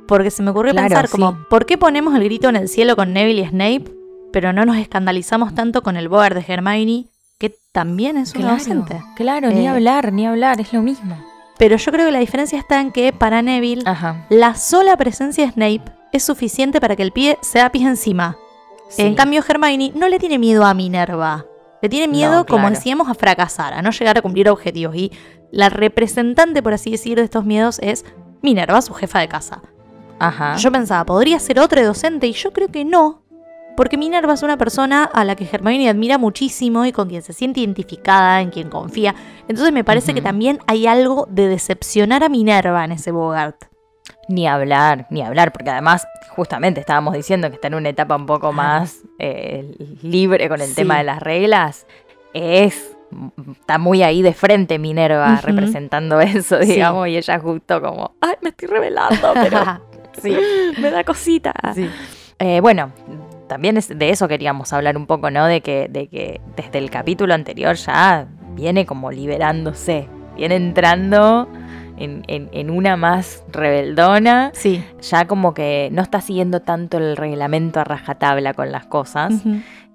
Porque se me ocurrió Claro, pensar sí. como, ¿por qué ponemos el grito en el cielo con Neville y Snape, pero no nos escandalizamos tanto con el Bogart de Hermione, que también es un Claro, docente? claro, ni Eh, hablar, ni hablar, es lo mismo. Pero yo creo que la diferencia está en que para Neville, Ajá. la sola presencia de Snape es suficiente para que el pie se da pies encima. En cambio, Hermione no le tiene miedo a Minerva. Le tiene miedo, No, como claro. decíamos, a fracasar, a no llegar a cumplir objetivos. Y la representante, por así decir, de estos miedos es Minerva, su jefa de casa. Ajá. Yo pensaba, ¿podría ser otra docente? Y yo creo que no. Porque Minerva es una persona a la que Hermione admira muchísimo y con quien se siente identificada, en quien confía. Entonces me parece que también hay algo de decepcionar a Minerva en ese Bogart. Ni hablar, ni hablar, porque además, justamente estábamos diciendo que está en una etapa un poco más eh, libre con el Sí. tema de las reglas. Es. Está muy ahí de frente Minerva representando eso, Sí. digamos, y ella justo como, ay, me estoy revelando, pero sí, me da cosita. sí. Eh, bueno, también es- de eso queríamos hablar un poco, ¿no? De que, de que desde el capítulo anterior ya viene como liberándose, viene entrando en, en- en una más rebeldona, Sí. ya como que no está siguiendo tanto el reglamento a rajatabla con las cosas,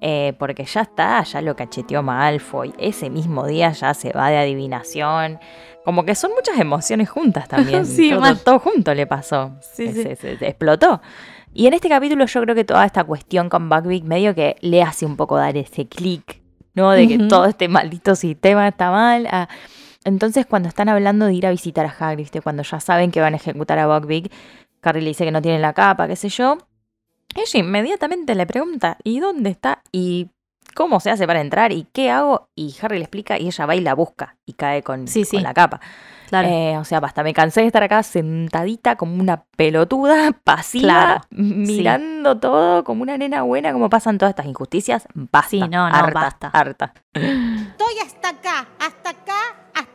eh, porque ya está, ya lo cacheteó Malfoy, ese mismo día ya se va de adivinación. Como que son muchas emociones juntas también. Sí, todo, todo junto le pasó. Sí, se, sí. se- se explotó. Y en este capítulo yo creo que toda esta cuestión con Buckbeak medio que le hace un poco dar ese clic, ¿no? De que todo este maldito sistema está mal. ah. Entonces cuando están hablando de ir a visitar a Hagrid, ¿viste? cuando ya saben que van a ejecutar a Buckbeak, Harry le dice que no tiene la capa, qué sé yo. Ella inmediatamente le pregunta, ¿y dónde está? ¿Y cómo se hace para entrar? ¿Y qué hago? Y Harry le explica y ella va y la busca y cae con, Sí, con sí. la capa. Claro. Eh, o sea, basta, me cansé de estar acá sentadita como una pelotuda, pasiva, Claro, mirando todo como una nena buena, como pasan todas estas injusticias. Basta, Sí, no, no, harta, basta. harta. Estoy hasta acá, hasta acá,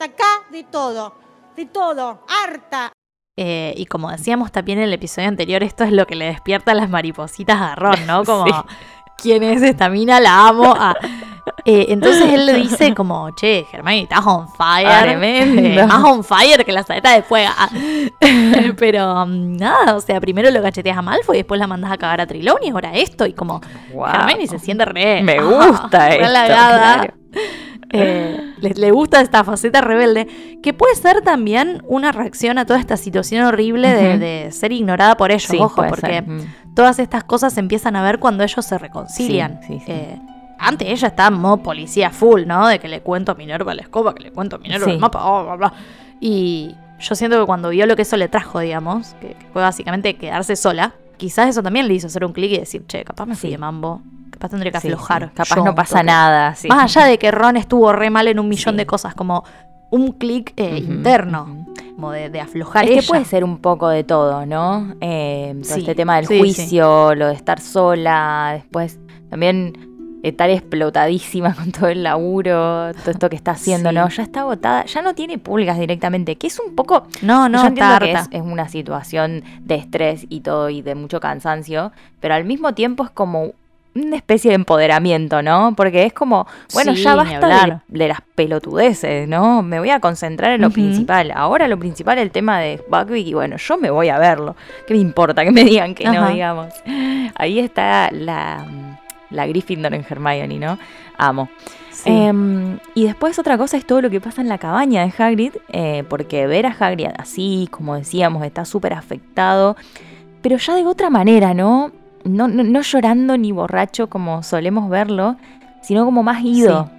hasta acá de todo, de todo, harta. Eh, y como decíamos también en el episodio anterior, esto es lo que le despierta a las maripositas a Ron, ¿no? Como, Sí. ¿quién es esta mina? La amo. Ah. Eh, entonces él le dice como, che, Hermione, estás on fire. Eh, más on fire que la saeta de fuego. Ah. Pero um, nada, o sea, primero lo cacheteas a Malfoy y después la mandas a cagar a Trilón y ahora esto. Y como, Guau. Hermione se siente re... Me ah, gusta re esto, claro. Eh, le, le gusta esta faceta rebelde, que puede ser también una reacción a toda esta situación horrible de, ser ignorada por ellos, Sí, ojo, porque. Mm. todas estas cosas se empiezan a ver cuando ellos se reconcilian. Sí, sí, sí. Eh, antes ella está en modo policía full, ¿no? De que le cuento a Minerva la escoba, que le cuento a Minerva el mapa, bla, bla, bla. Y yo siento que cuando vio lo que eso le trajo, digamos, que, que fue básicamente quedarse sola, quizás eso también le hizo hacer un clic y decir, che, capaz me fui Sí. de mambo, capaz tendré que Sí, aflojar. sí. Capaz yo no pasa toque". nada. sí. Más allá de que Ron estuvo re mal en un millón Sí. de cosas, como un clic eh, interno, como de, de aflojar Es que puede ser un poco de todo, ¿no? Eh, todo Sí, este tema del sí, juicio, lo de estar sola, después también estar explotadísima con todo el laburo, todo esto que está haciendo, Sí. ¿no? Ya está agotada, ya no tiene pulgas directamente, que es un poco... No, no, yo entiendo está que harta. es, es una situación de estrés y todo y de mucho cansancio, pero al mismo tiempo es como una especie de empoderamiento, ¿no? Porque es como, bueno, Sí, ya basta de, de las pelotudeces, ¿no? Me voy a concentrar en lo principal. Ahora lo principal es el tema de Buckbeak y bueno, yo me voy a verlo. ¿Qué me importa que me digan que no, digamos? Ahí está la, la Gryffindor en Hermione, ¿no? Amo. Sí. Em, y después otra cosa es todo lo que pasa en la cabaña de Hagrid, eh, porque ver a Hagrid así, como decíamos, está súper afectado, pero ya de otra manera, ¿no? No, no, no llorando ni borracho como solemos verlo, sino como más ido.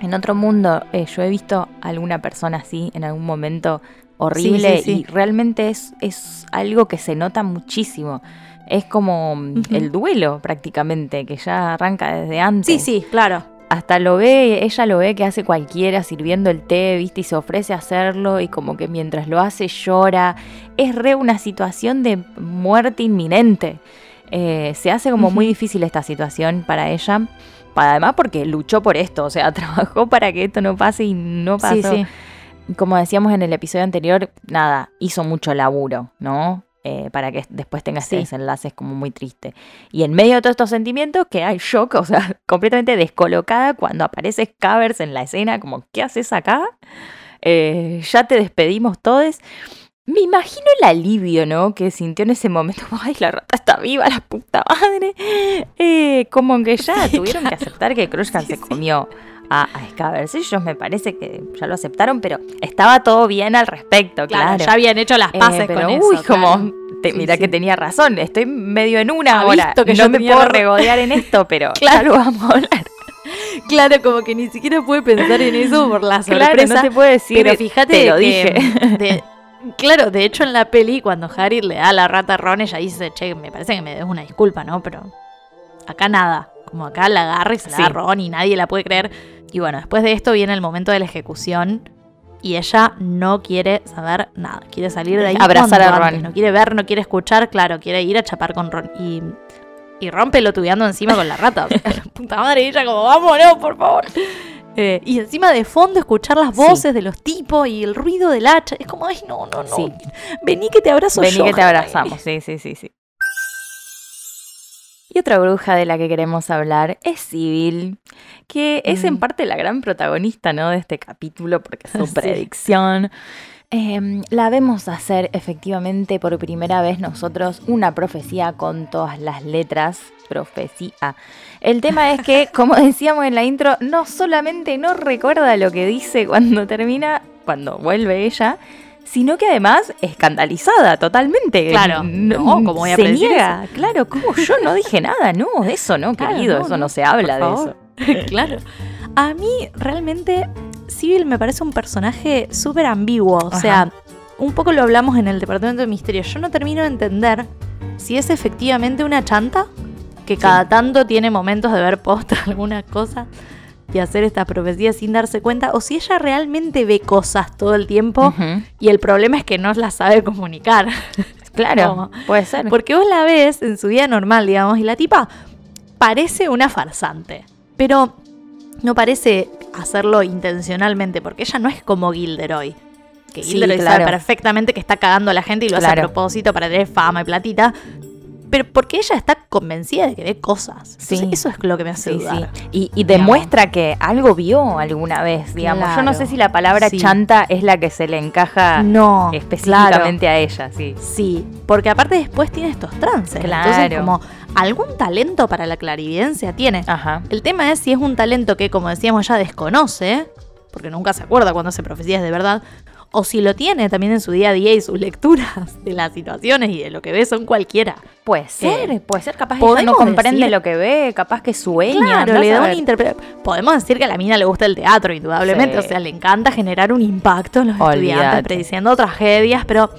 En otro mundo, eh, yo he visto a alguna persona así en algún momento horrible sí, sí. y realmente es, es algo que se nota muchísimo. Es como mm, el duelo prácticamente, que ya arranca desde antes sí, sí, claro. hasta lo ve, ella lo ve que hace cualquiera sirviendo el té, ¿viste? Y se ofrece a hacerlo y como que mientras lo hace llora. Es re una situación de muerte inminente. Eh, se hace como muy difícil esta situación para ella. Además porque luchó por esto, o sea, trabajó para que esto no pase y no pasó. Sí, sí. Como decíamos en el episodio anterior, nada, hizo mucho laburo, ¿no? Eh, para que después tenga Sí. desenlace es como muy triste. Y en medio de todos estos sentimientos que hay shock, o sea, completamente descolocada cuando aparece Scavers en la escena, como, ¿qué haces acá? Eh, ya te despedimos todos. Me imagino el alivio, ¿no? Que sintió en ese momento. Ay, la rata está viva, la puta madre. Eh, como que ya Sí, tuvieron que claro. aceptar que Sí, se comió a, a. Ellos me parece que ya lo aceptaron, pero estaba todo bien al respecto, claro. Claro, ya habían hecho las Eh, paces pero, con eso. uy, como, claro. te- mira sí. que tenía razón, estoy medio en una ahora. que no me puedo razón. regodear en esto, pero Claro. lo vamos a hablar. Claro, como que ni siquiera puede pensar en eso por la Claro, sorpresa. no te puedo decir, Pero fíjate te lo que, dije. de- claro, de hecho en la peli, cuando Harry le da la rata a Ron, ella dice, che, me parece que me des una disculpa, ¿no? Pero acá nada. Como acá la agarra y se la Sí. da a Ron y nadie la puede creer. Y bueno, después de esto viene el momento de la ejecución. Y ella no quiere saber nada. Quiere salir de ahí. Abrazar a Ron. antes. No quiere ver, no quiere escuchar. Claro, quiere ir a chapar con Ron. Y, y Ron pelotudeando encima con la rata. O sea, la puta madre. Y ella como, vámonos, por favor. Eh, y encima de fondo escuchar las Sí. voces de los tipos y el ruido del hacha. Es como, ay, no, no, no. Sí. Vení que te abrazo Vení yo. que te Hermione". abrazamos, sí, sí, sí, sí. Y otra bruja de la que queremos hablar es Sibyl, que es en Mm. parte la gran protagonista ¿no? de este capítulo, porque es su Sí. predicción. Em, la vemos hacer efectivamente por primera vez nosotros una profecía con todas las letras. Profecía. El tema es que, como decíamos en la intro, no solamente no recuerda lo que dice cuando termina, cuando vuelve ella, sino que además escandalizada totalmente. Claro. No, ¿cómo voy a se niega. Claro, como yo no dije nada, no, de eso no, Claro, querido, no, eso no, se habla de favor. eso. claro. A mí realmente Sibyl me parece un personaje súper ambiguo. O Ajá. sea, un poco lo hablamos en el departamento de misterio. Yo no termino de entender si es efectivamente una chanta que cada tanto tiene momentos de ver posta alguna cosa y hacer estas profecías sin darse cuenta, o si ella realmente ve cosas todo el tiempo y el problema es que no las sabe comunicar. Claro, puede ser. Porque vos la ves en su vida normal, digamos, y la tipa parece una farsante, pero no parece hacerlo intencionalmente, porque ella no es como Gilderoy. Que Sí, Gilderoy claro. sabe perfectamente que está cagando a la gente y lo hace a propósito para tener fama y platita. Pero porque ella está convencida de que ve cosas. Sí. Entonces, eso es lo que me hace Sí, dudar. sí. Y, y demuestra que algo vio alguna vez, digamos. Yo no sé si la palabra chanta es la que se le encaja No, específicamente a ella, sí. Sí, porque aparte después tiene estos trances. Entonces, Claro. como algún talento para la clarividencia tiene. Ajá. El tema es si es un talento que, como decíamos, ya desconoce, porque nunca se acuerda cuando hace profecías de verdad, o si lo tiene también en su día a día y sus lecturas de las situaciones y de lo que ve son cualquiera. Puede ser, Eh, puede ser. Capaz ella no comprende decir- lo que ve, capaz que sueña. Claro, le da una. Podemos decir que a la mina le gusta el teatro, indudablemente. Sí. O sea, le encanta generar un impacto en los estudiantes, prediciendo tragedias, pero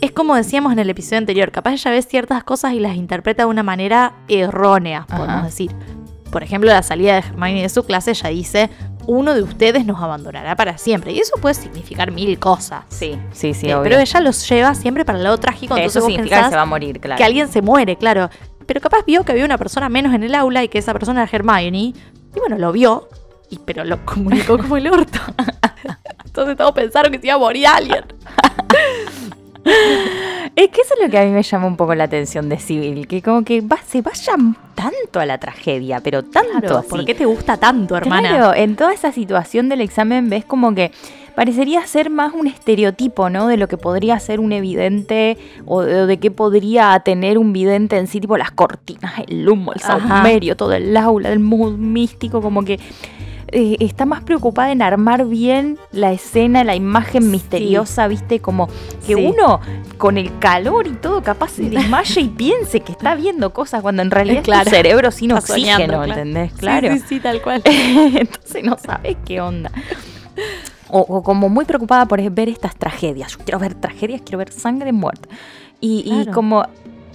es como decíamos en el episodio anterior. Capaz ella ve ciertas cosas y las interpreta de una manera errónea, podemos Ajá. decir. Por ejemplo, la salida de Hermione de su clase, ella dice: Uno de ustedes nos abandonará para siempre. Y eso puede significar mil cosas. Sí, sí, sí, Eh, obvio. pero ella los lleva siempre para el lado trágico. entonces Eso significa que se va a morir, claro. que alguien se muere, claro. Pero capaz vio que había una persona menos en el aula y que esa persona era Hermione. Y bueno, lo vio, y, pero lo comunicó como el orto. Entonces todos pensaron que se iba a morir alguien. Es que eso es lo que a mí me llama un poco la atención de Civil, que como que va, se vaya tanto a la tragedia, pero tanto Claro, así. ¿por qué te gusta tanto, hermana? Claro, en toda esa situación del examen ves como que parecería ser más un estereotipo, ¿no? De lo que podría ser un evidente o de, de qué podría tener un vidente en sí, tipo las cortinas, el humo, el saumerio, todo el aula, el mood místico, como que eh, está más preocupada en armar bien la escena, la imagen misteriosa, ¿viste? Como que Sí. uno con el calor y todo capaz se desmaye y piense que está viendo cosas cuando en realidad es tu Claro. cerebro sin Está oxígeno, soñando, claro. ¿entendés? Sí, Claro. Sí, sí, tal cual. Entonces no sabes qué onda. O, o como muy preocupada por ver estas tragedias. Yo quiero ver tragedias, quiero ver sangre, muerte. Y, y como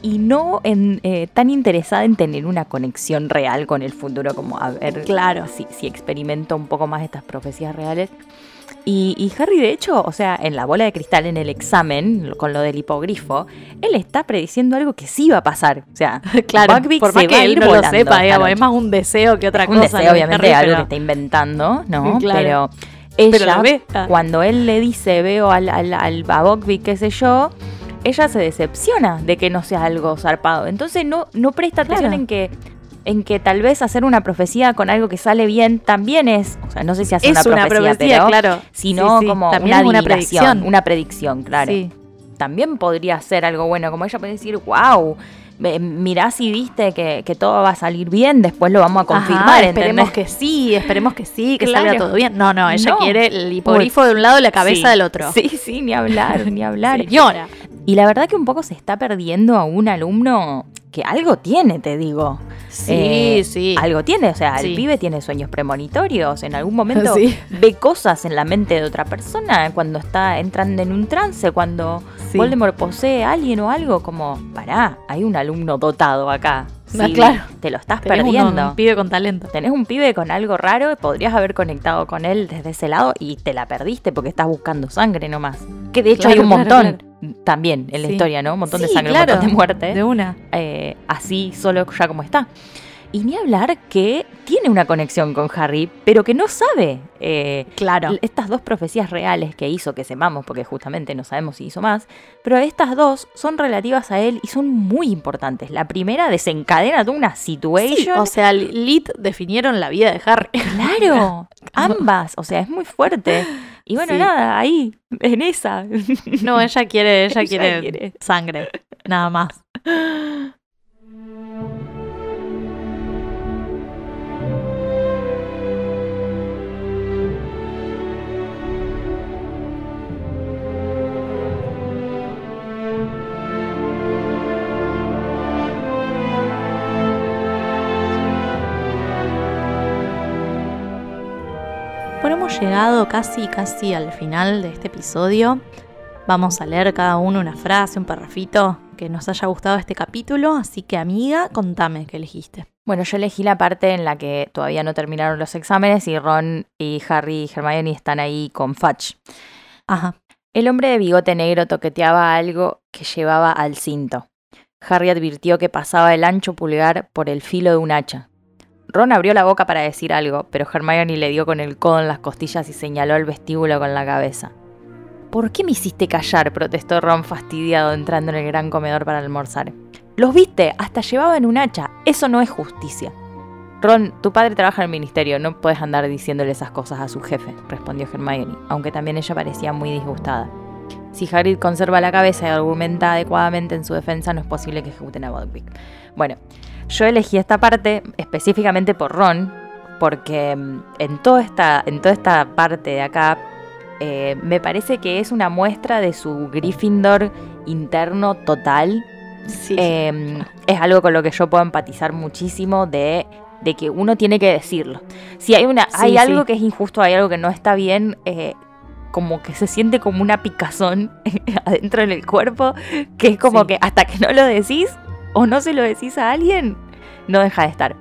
y no en, eh, tan interesada en tener una conexión real con el futuro, como a ver Claro. si, si experimento un poco más estas profecías reales. Y, y Harry, de hecho, o sea, en la bola de cristal, en el examen, con lo del hipogrifo, él está prediciendo algo que sí va a pasar. O sea, Claro, Buckbeak por más se que va él ir no lo sepa, digamos, es más un deseo que otra un cosa. deseo, lo de obviamente, Harry, algo pero- que está inventando, ¿no? Claro. Pero ella, Pero la cuando él le dice, veo al, al, al a Buckbeak, qué sé yo, ella se decepciona de que no sea algo zarpado. Entonces no, no presta atención Claro. en que en que tal vez hacer una profecía con algo que sale bien también es, o sea, no sé si hace Es una profecía, pero, claro. sino Sí, sí, como también una una predicción. una predicción, claro. Sí. También podría ser algo bueno, como ella puede decir, wow, mirá si viste que, que todo va a salir bien, después lo vamos a confirmar, Ajá, esperemos ¿entendés? que sí, esperemos que sí, que Claro. salga todo bien. No, no, ella No. quiere el hipogrifo de un lado y la cabeza del otro. Sí, sí, ni hablar, ni hablar. Señora. Y la verdad que un poco se está perdiendo a un alumno que algo tiene, te digo. Sí, Eh, sí. Algo tiene, o sea, Sí. el pibe tiene sueños premonitorios, en algún momento Sí. ve cosas en la mente de otra persona, cuando está entrando en un trance, cuando Sí. Voldemort posee a alguien o algo, como, pará, hay un alumno dotado acá. Sí, claro. Te lo estás Tenés un- perdiendo. Un, pibe con talento. Tenés un pibe con algo raro, podrías haber conectado con él desde ese lado y te la perdiste porque estás buscando sangre nomás. Que de hecho Claro, hay un claro, montón también en la Sí. historia, ¿no? Un montón de sangre, un montón de muerte. De una. eh, así solo ya como está. Y ni hablar que tiene una conexión con Harry, pero que no sabe eh, Claro. estas dos profecías reales que hizo, que sepamos, porque justamente no sabemos si hizo más, pero estas dos son relativas a él y son muy importantes. La primera desencadena toda una Sí, situation. o sea, Lit definieron la vida de Harry. Claro, ambas, o sea, es muy fuerte. Y bueno, Sí. nada, ahí, en esa. No, ella quiere, ella, Ella quiere, quiere. sangre. Nada más. Hemos llegado casi, casi al final de este episodio. Vamos a leer cada uno una frase, un parrafito que nos haya gustado este capítulo. Así que, amiga, contame qué elegiste. Bueno, yo elegí la parte en la que todavía no terminaron los exámenes y Ron y Harry y Hermione están ahí con Fudge. Ajá. El hombre de bigote negro toqueteaba algo que llevaba al cinto. Harry advirtió que pasaba el ancho pulgar por el filo de un hacha. Ron abrió la boca para decir algo, pero Hermione le dio con el codo en las costillas y señaló el vestíbulo con la cabeza. ¿Por qué me hiciste callar? protestó Ron fastidiado entrando en el gran comedor para almorzar. Los viste, hasta llevaban un hacha. Eso no es justicia. Ron, tu padre trabaja en el ministerio, no puedes andar diciéndole esas cosas a su jefe, respondió Hermione, aunque también ella parecía muy disgustada. Si Hagrid conserva la cabeza y argumenta adecuadamente en su defensa, no es posible que ejecuten a Buckbeak. Bueno, yo elegí esta parte específicamente por Ron, porque mm, en toda esta, en toda esta parte de acá eh, me parece que es una muestra de su Gryffindor interno total. Sí. Eh, es algo con lo que yo puedo empatizar muchísimo de, de que uno tiene que decirlo. Si hay, una, Sí, hay sí. algo que es injusto, hay algo que no está bien, eh, como que se siente como una picazón adentro en el cuerpo, que es como que hasta que no lo decís o no se lo decís a alguien, no deja de estar.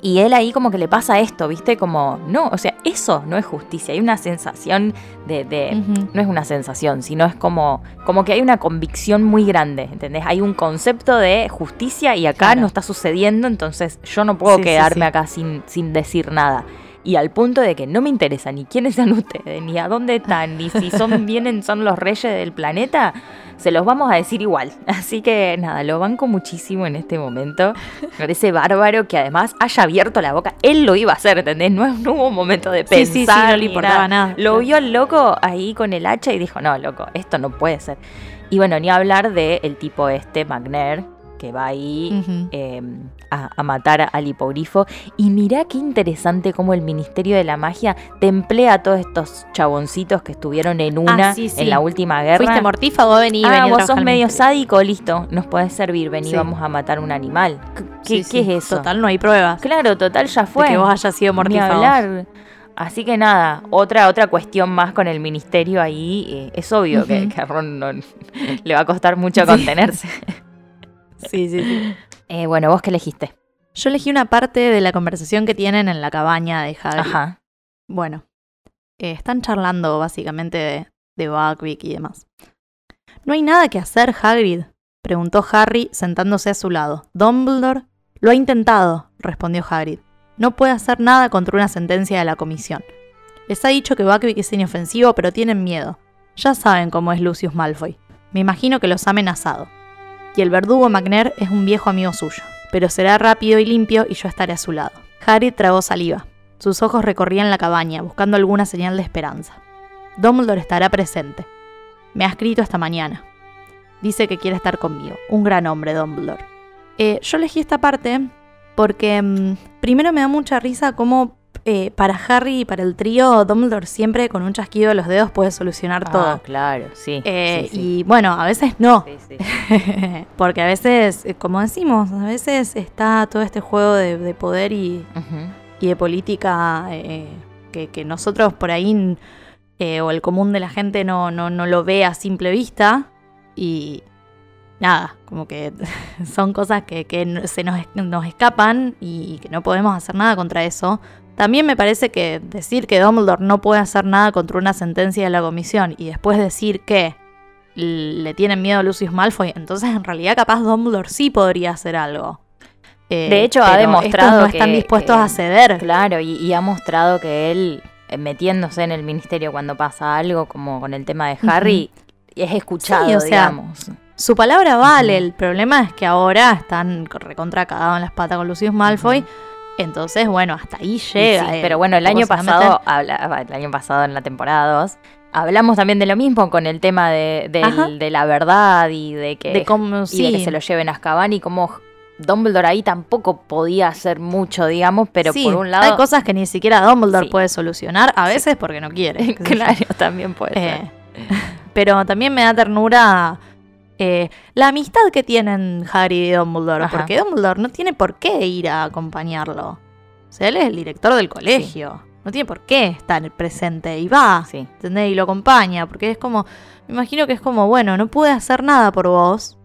Y él ahí como que le pasa esto, ¿viste? Como, no, o sea, eso no es justicia. Hay una sensación de... de- no es una sensación, sino es como, como que hay una convicción muy grande, ¿entendés? Hay un concepto de justicia y acá Claro. no está sucediendo, entonces yo no puedo Sí, sí, quedarme sí. acá sin, sin decir nada. Y al punto de que no me interesa ni quiénes sean ustedes, ni a dónde están, ni si son vienen, son los reyes del planeta, se los vamos a decir igual. Así que nada, lo banco muchísimo en este momento. Me parece bárbaro que además haya abierto la boca. Él lo iba a hacer, ¿entendés? No, no hubo un momento de Sí, pensar. sí, sí, no le importaba nada. Lo vio al loco ahí con el hacha y dijo, no, loco, esto no puede ser. Y bueno, ni hablar del el tipo este, Magner, que va ahí eh, a, a matar al hipogrifo. Y mirá qué interesante cómo el Ministerio de la Magia te emplea a todos estos chaboncitos que estuvieron en una Ah, sí, sí. en la última guerra. ¿Fuiste mortífago? Vení, ah, vení vos sos medio sádico, listo, nos podés servir, vení, Sí. vamos a matar un animal. ¿Qué, qué es eso? Total, no hay pruebas Claro, total, ya fue. de que vos hayas sido mortífago. Así que nada, otra, otra cuestión más con el ministerio ahí. eh, es obvio que, a Ron no- le va a costar mucho Sí. contenerse. Sí, sí, sí. Eh, bueno, ¿vos qué elegiste? Yo elegí una parte de la conversación que tienen en la cabaña de Hagrid. Ajá. Bueno, eh, están charlando básicamente de, de Buckbeak y demás. ¿No hay nada que hacer, Hagrid? preguntó Harry sentándose a su lado. Dumbledore lo ha intentado, respondió Hagrid. No puede hacer nada contra una sentencia de la comisión. Les ha dicho que Buckbeak es inofensivo, pero tienen miedo. Ya saben cómo es Lucius Malfoy. Me imagino que los ha amenazado. Y el verdugo McNair es un viejo amigo suyo, pero será rápido y limpio y yo estaré a su lado. Hagrid tragó saliva. Sus ojos recorrían la cabaña, buscando alguna señal de esperanza. Dumbledore estará presente. Me ha escrito esta mañana. Dice que quiere estar conmigo. Un gran hombre, Dumbledore. Eh, yo elegí esta parte porque mm, primero me da mucha risa cómo eh, para Harry y para el trío Dumbledore siempre con un chasquido de los dedos puede solucionar Ah, todo. claro, sí. Eh, sí, sí. Y bueno, a veces no. Sí, sí. Porque a veces, eh, como decimos, a veces está todo este juego de, de poder y, de política eh, que, que nosotros por ahí, eh, o el común de la gente, no, no, no lo ve a simple vista. Y nada, como que son cosas que, que se nos, nos escapan y, que no podemos hacer nada contra eso. También me parece que decir que Dumbledore no puede hacer nada contra una sentencia de la comisión y después decir que le tienen miedo a Lucius Malfoy, entonces en realidad capaz Dumbledore sí podría hacer algo. Eh, De hecho, ha demostrado no están que- dispuestos que- a ceder. Claro, y, y ha mostrado que él, eh, metiéndose en el ministerio cuando pasa algo, como con el tema de Harry, es escuchado, Sí, o sea, digamos. Su palabra vale, el problema es que ahora están recontra cagados en las patas con Lucius Malfoy. Entonces, bueno, hasta ahí llega. sí, pero bueno, el año pasado, el año pasado en la temporada 2, hablamos también de lo mismo con el tema de, Ajá. de la verdad y de que, de cómo y sí. de que se lo lleven a Azkaban y cómo Dumbledore ahí tampoco podía hacer mucho, digamos, pero Sí, por un hay lado... cosas que ni siquiera Dumbledore Sí. puede solucionar, a veces porque no quiere. claro, también puede ser. Eh, pero también me da ternura eh, la amistad que tienen Harry y Dumbledore, Ajá. porque Dumbledore no tiene por qué ir a acompañarlo. O sea, él es el director del colegio. No tiene por qué estar presente y va, Sí. ¿entendés? Y lo acompaña, porque es como, me imagino que es como, bueno, no pude hacer nada por vos.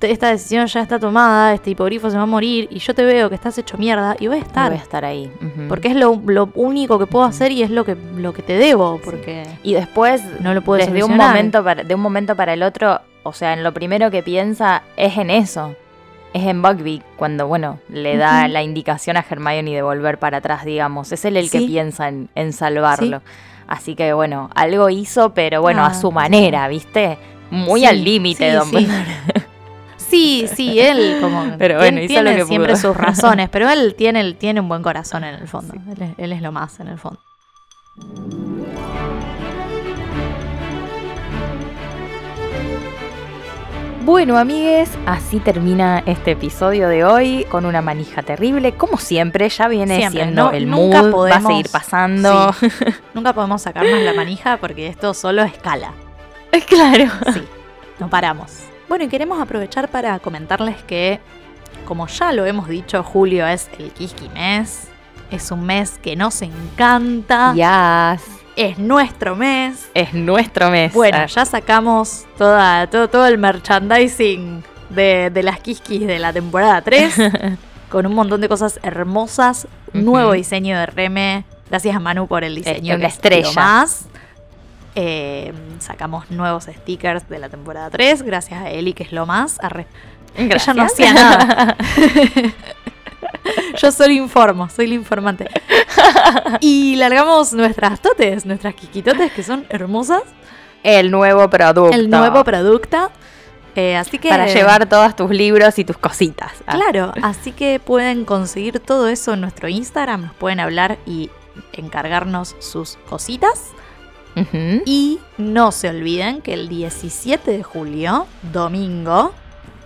Esta decisión ya está tomada, este hipogrifo se va a morir y yo te veo que estás hecho mierda y voy a estar. voy a estar ahí. Porque es lo, lo único que puedo hacer y es lo que, lo que te debo, porque Y después, no lo puedo desde un momento para, de un momento para el otro, o sea, en lo primero que piensa es en eso. Es en Buckbeak, cuando, bueno, le da la indicación a Hermione de volver para atrás, digamos. Es él el que piensa en, en salvarlo. Así que, bueno, algo hizo, pero bueno, Ah, a su manera, ¿viste? Muy Sí, al límite, sí, Dumbledore. sí. Sí, él como Pero bueno, tiene que siempre sus razones, pero él tiene, él tiene un buen corazón en el fondo. Él es lo más en el fondo. Bueno, amigues, así termina este episodio de hoy con una manija terrible. Como siempre, ya viene Siempre, siendo no- el nunca mood, va a seguir pasando. Sí. Nunca podemos sacarnos la manija porque esto solo escala. claro. Sí, no paramos. Bueno, y queremos aprovechar para comentarles que, como ya lo hemos dicho, julio es el Kiski mes. Es un mes que nos encanta. Ya. Es nuestro mes. Es nuestro mes. Bueno, Ah, ya sacamos toda, todo, todo el merchandising de, de las Kiskis de la temporada 3. con un montón de cosas hermosas. Nuevo diseño de Reme. Gracias a Manu por el diseño. una que es lo estrella. más. Eh, sacamos nuevos stickers de la temporada 3. Gracias a Eli, que es lo más. Arre. Ella no hacía nada. Yo solo informo, soy la informante. Y largamos nuestras totes, nuestras quiquitotes, que son hermosas. El nuevo producto. El nuevo producto. Eh, así que. Para llevar todos tus libros y tus cositas. Ah, Claro, así que pueden conseguir todo eso en nuestro Instagram. Nos pueden hablar y encargarnos sus cositas. Y no se olviden que el 17 de julio, domingo,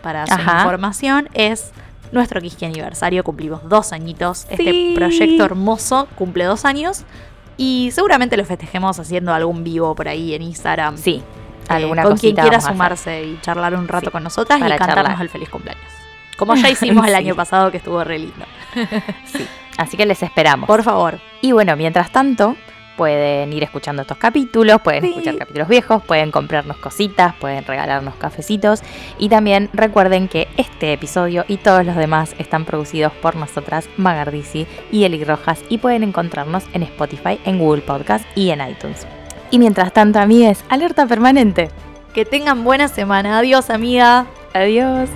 para su Ajá. información, es nuestro Kiski aniversario. Cumplimos dos añitos. Este Sí. proyecto hermoso cumple dos años. Y seguramente lo festejemos haciendo algún vivo por ahí en Instagram. Sí. Eh, Alguna con quien quiera sumarse y charlar un rato Sí, con nosotras y cantarnos charlar. el feliz cumpleaños. Como ya hicimos el Sí. año pasado que estuvo re lindo. Así que les esperamos. Por favor. Y bueno, mientras tanto, pueden ir escuchando estos capítulos, pueden Sí. escuchar capítulos viejos, pueden comprarnos cositas, pueden regalarnos cafecitos. Y también recuerden que este episodio y todos los demás están producidos por nosotras, Magardisi y Eli Rojas, y pueden encontrarnos en Spotify, en Google Podcast y en iTunes. Y mientras tanto, amigues, alerta permanente. Que tengan buena semana. Adiós, amiga. Adiós.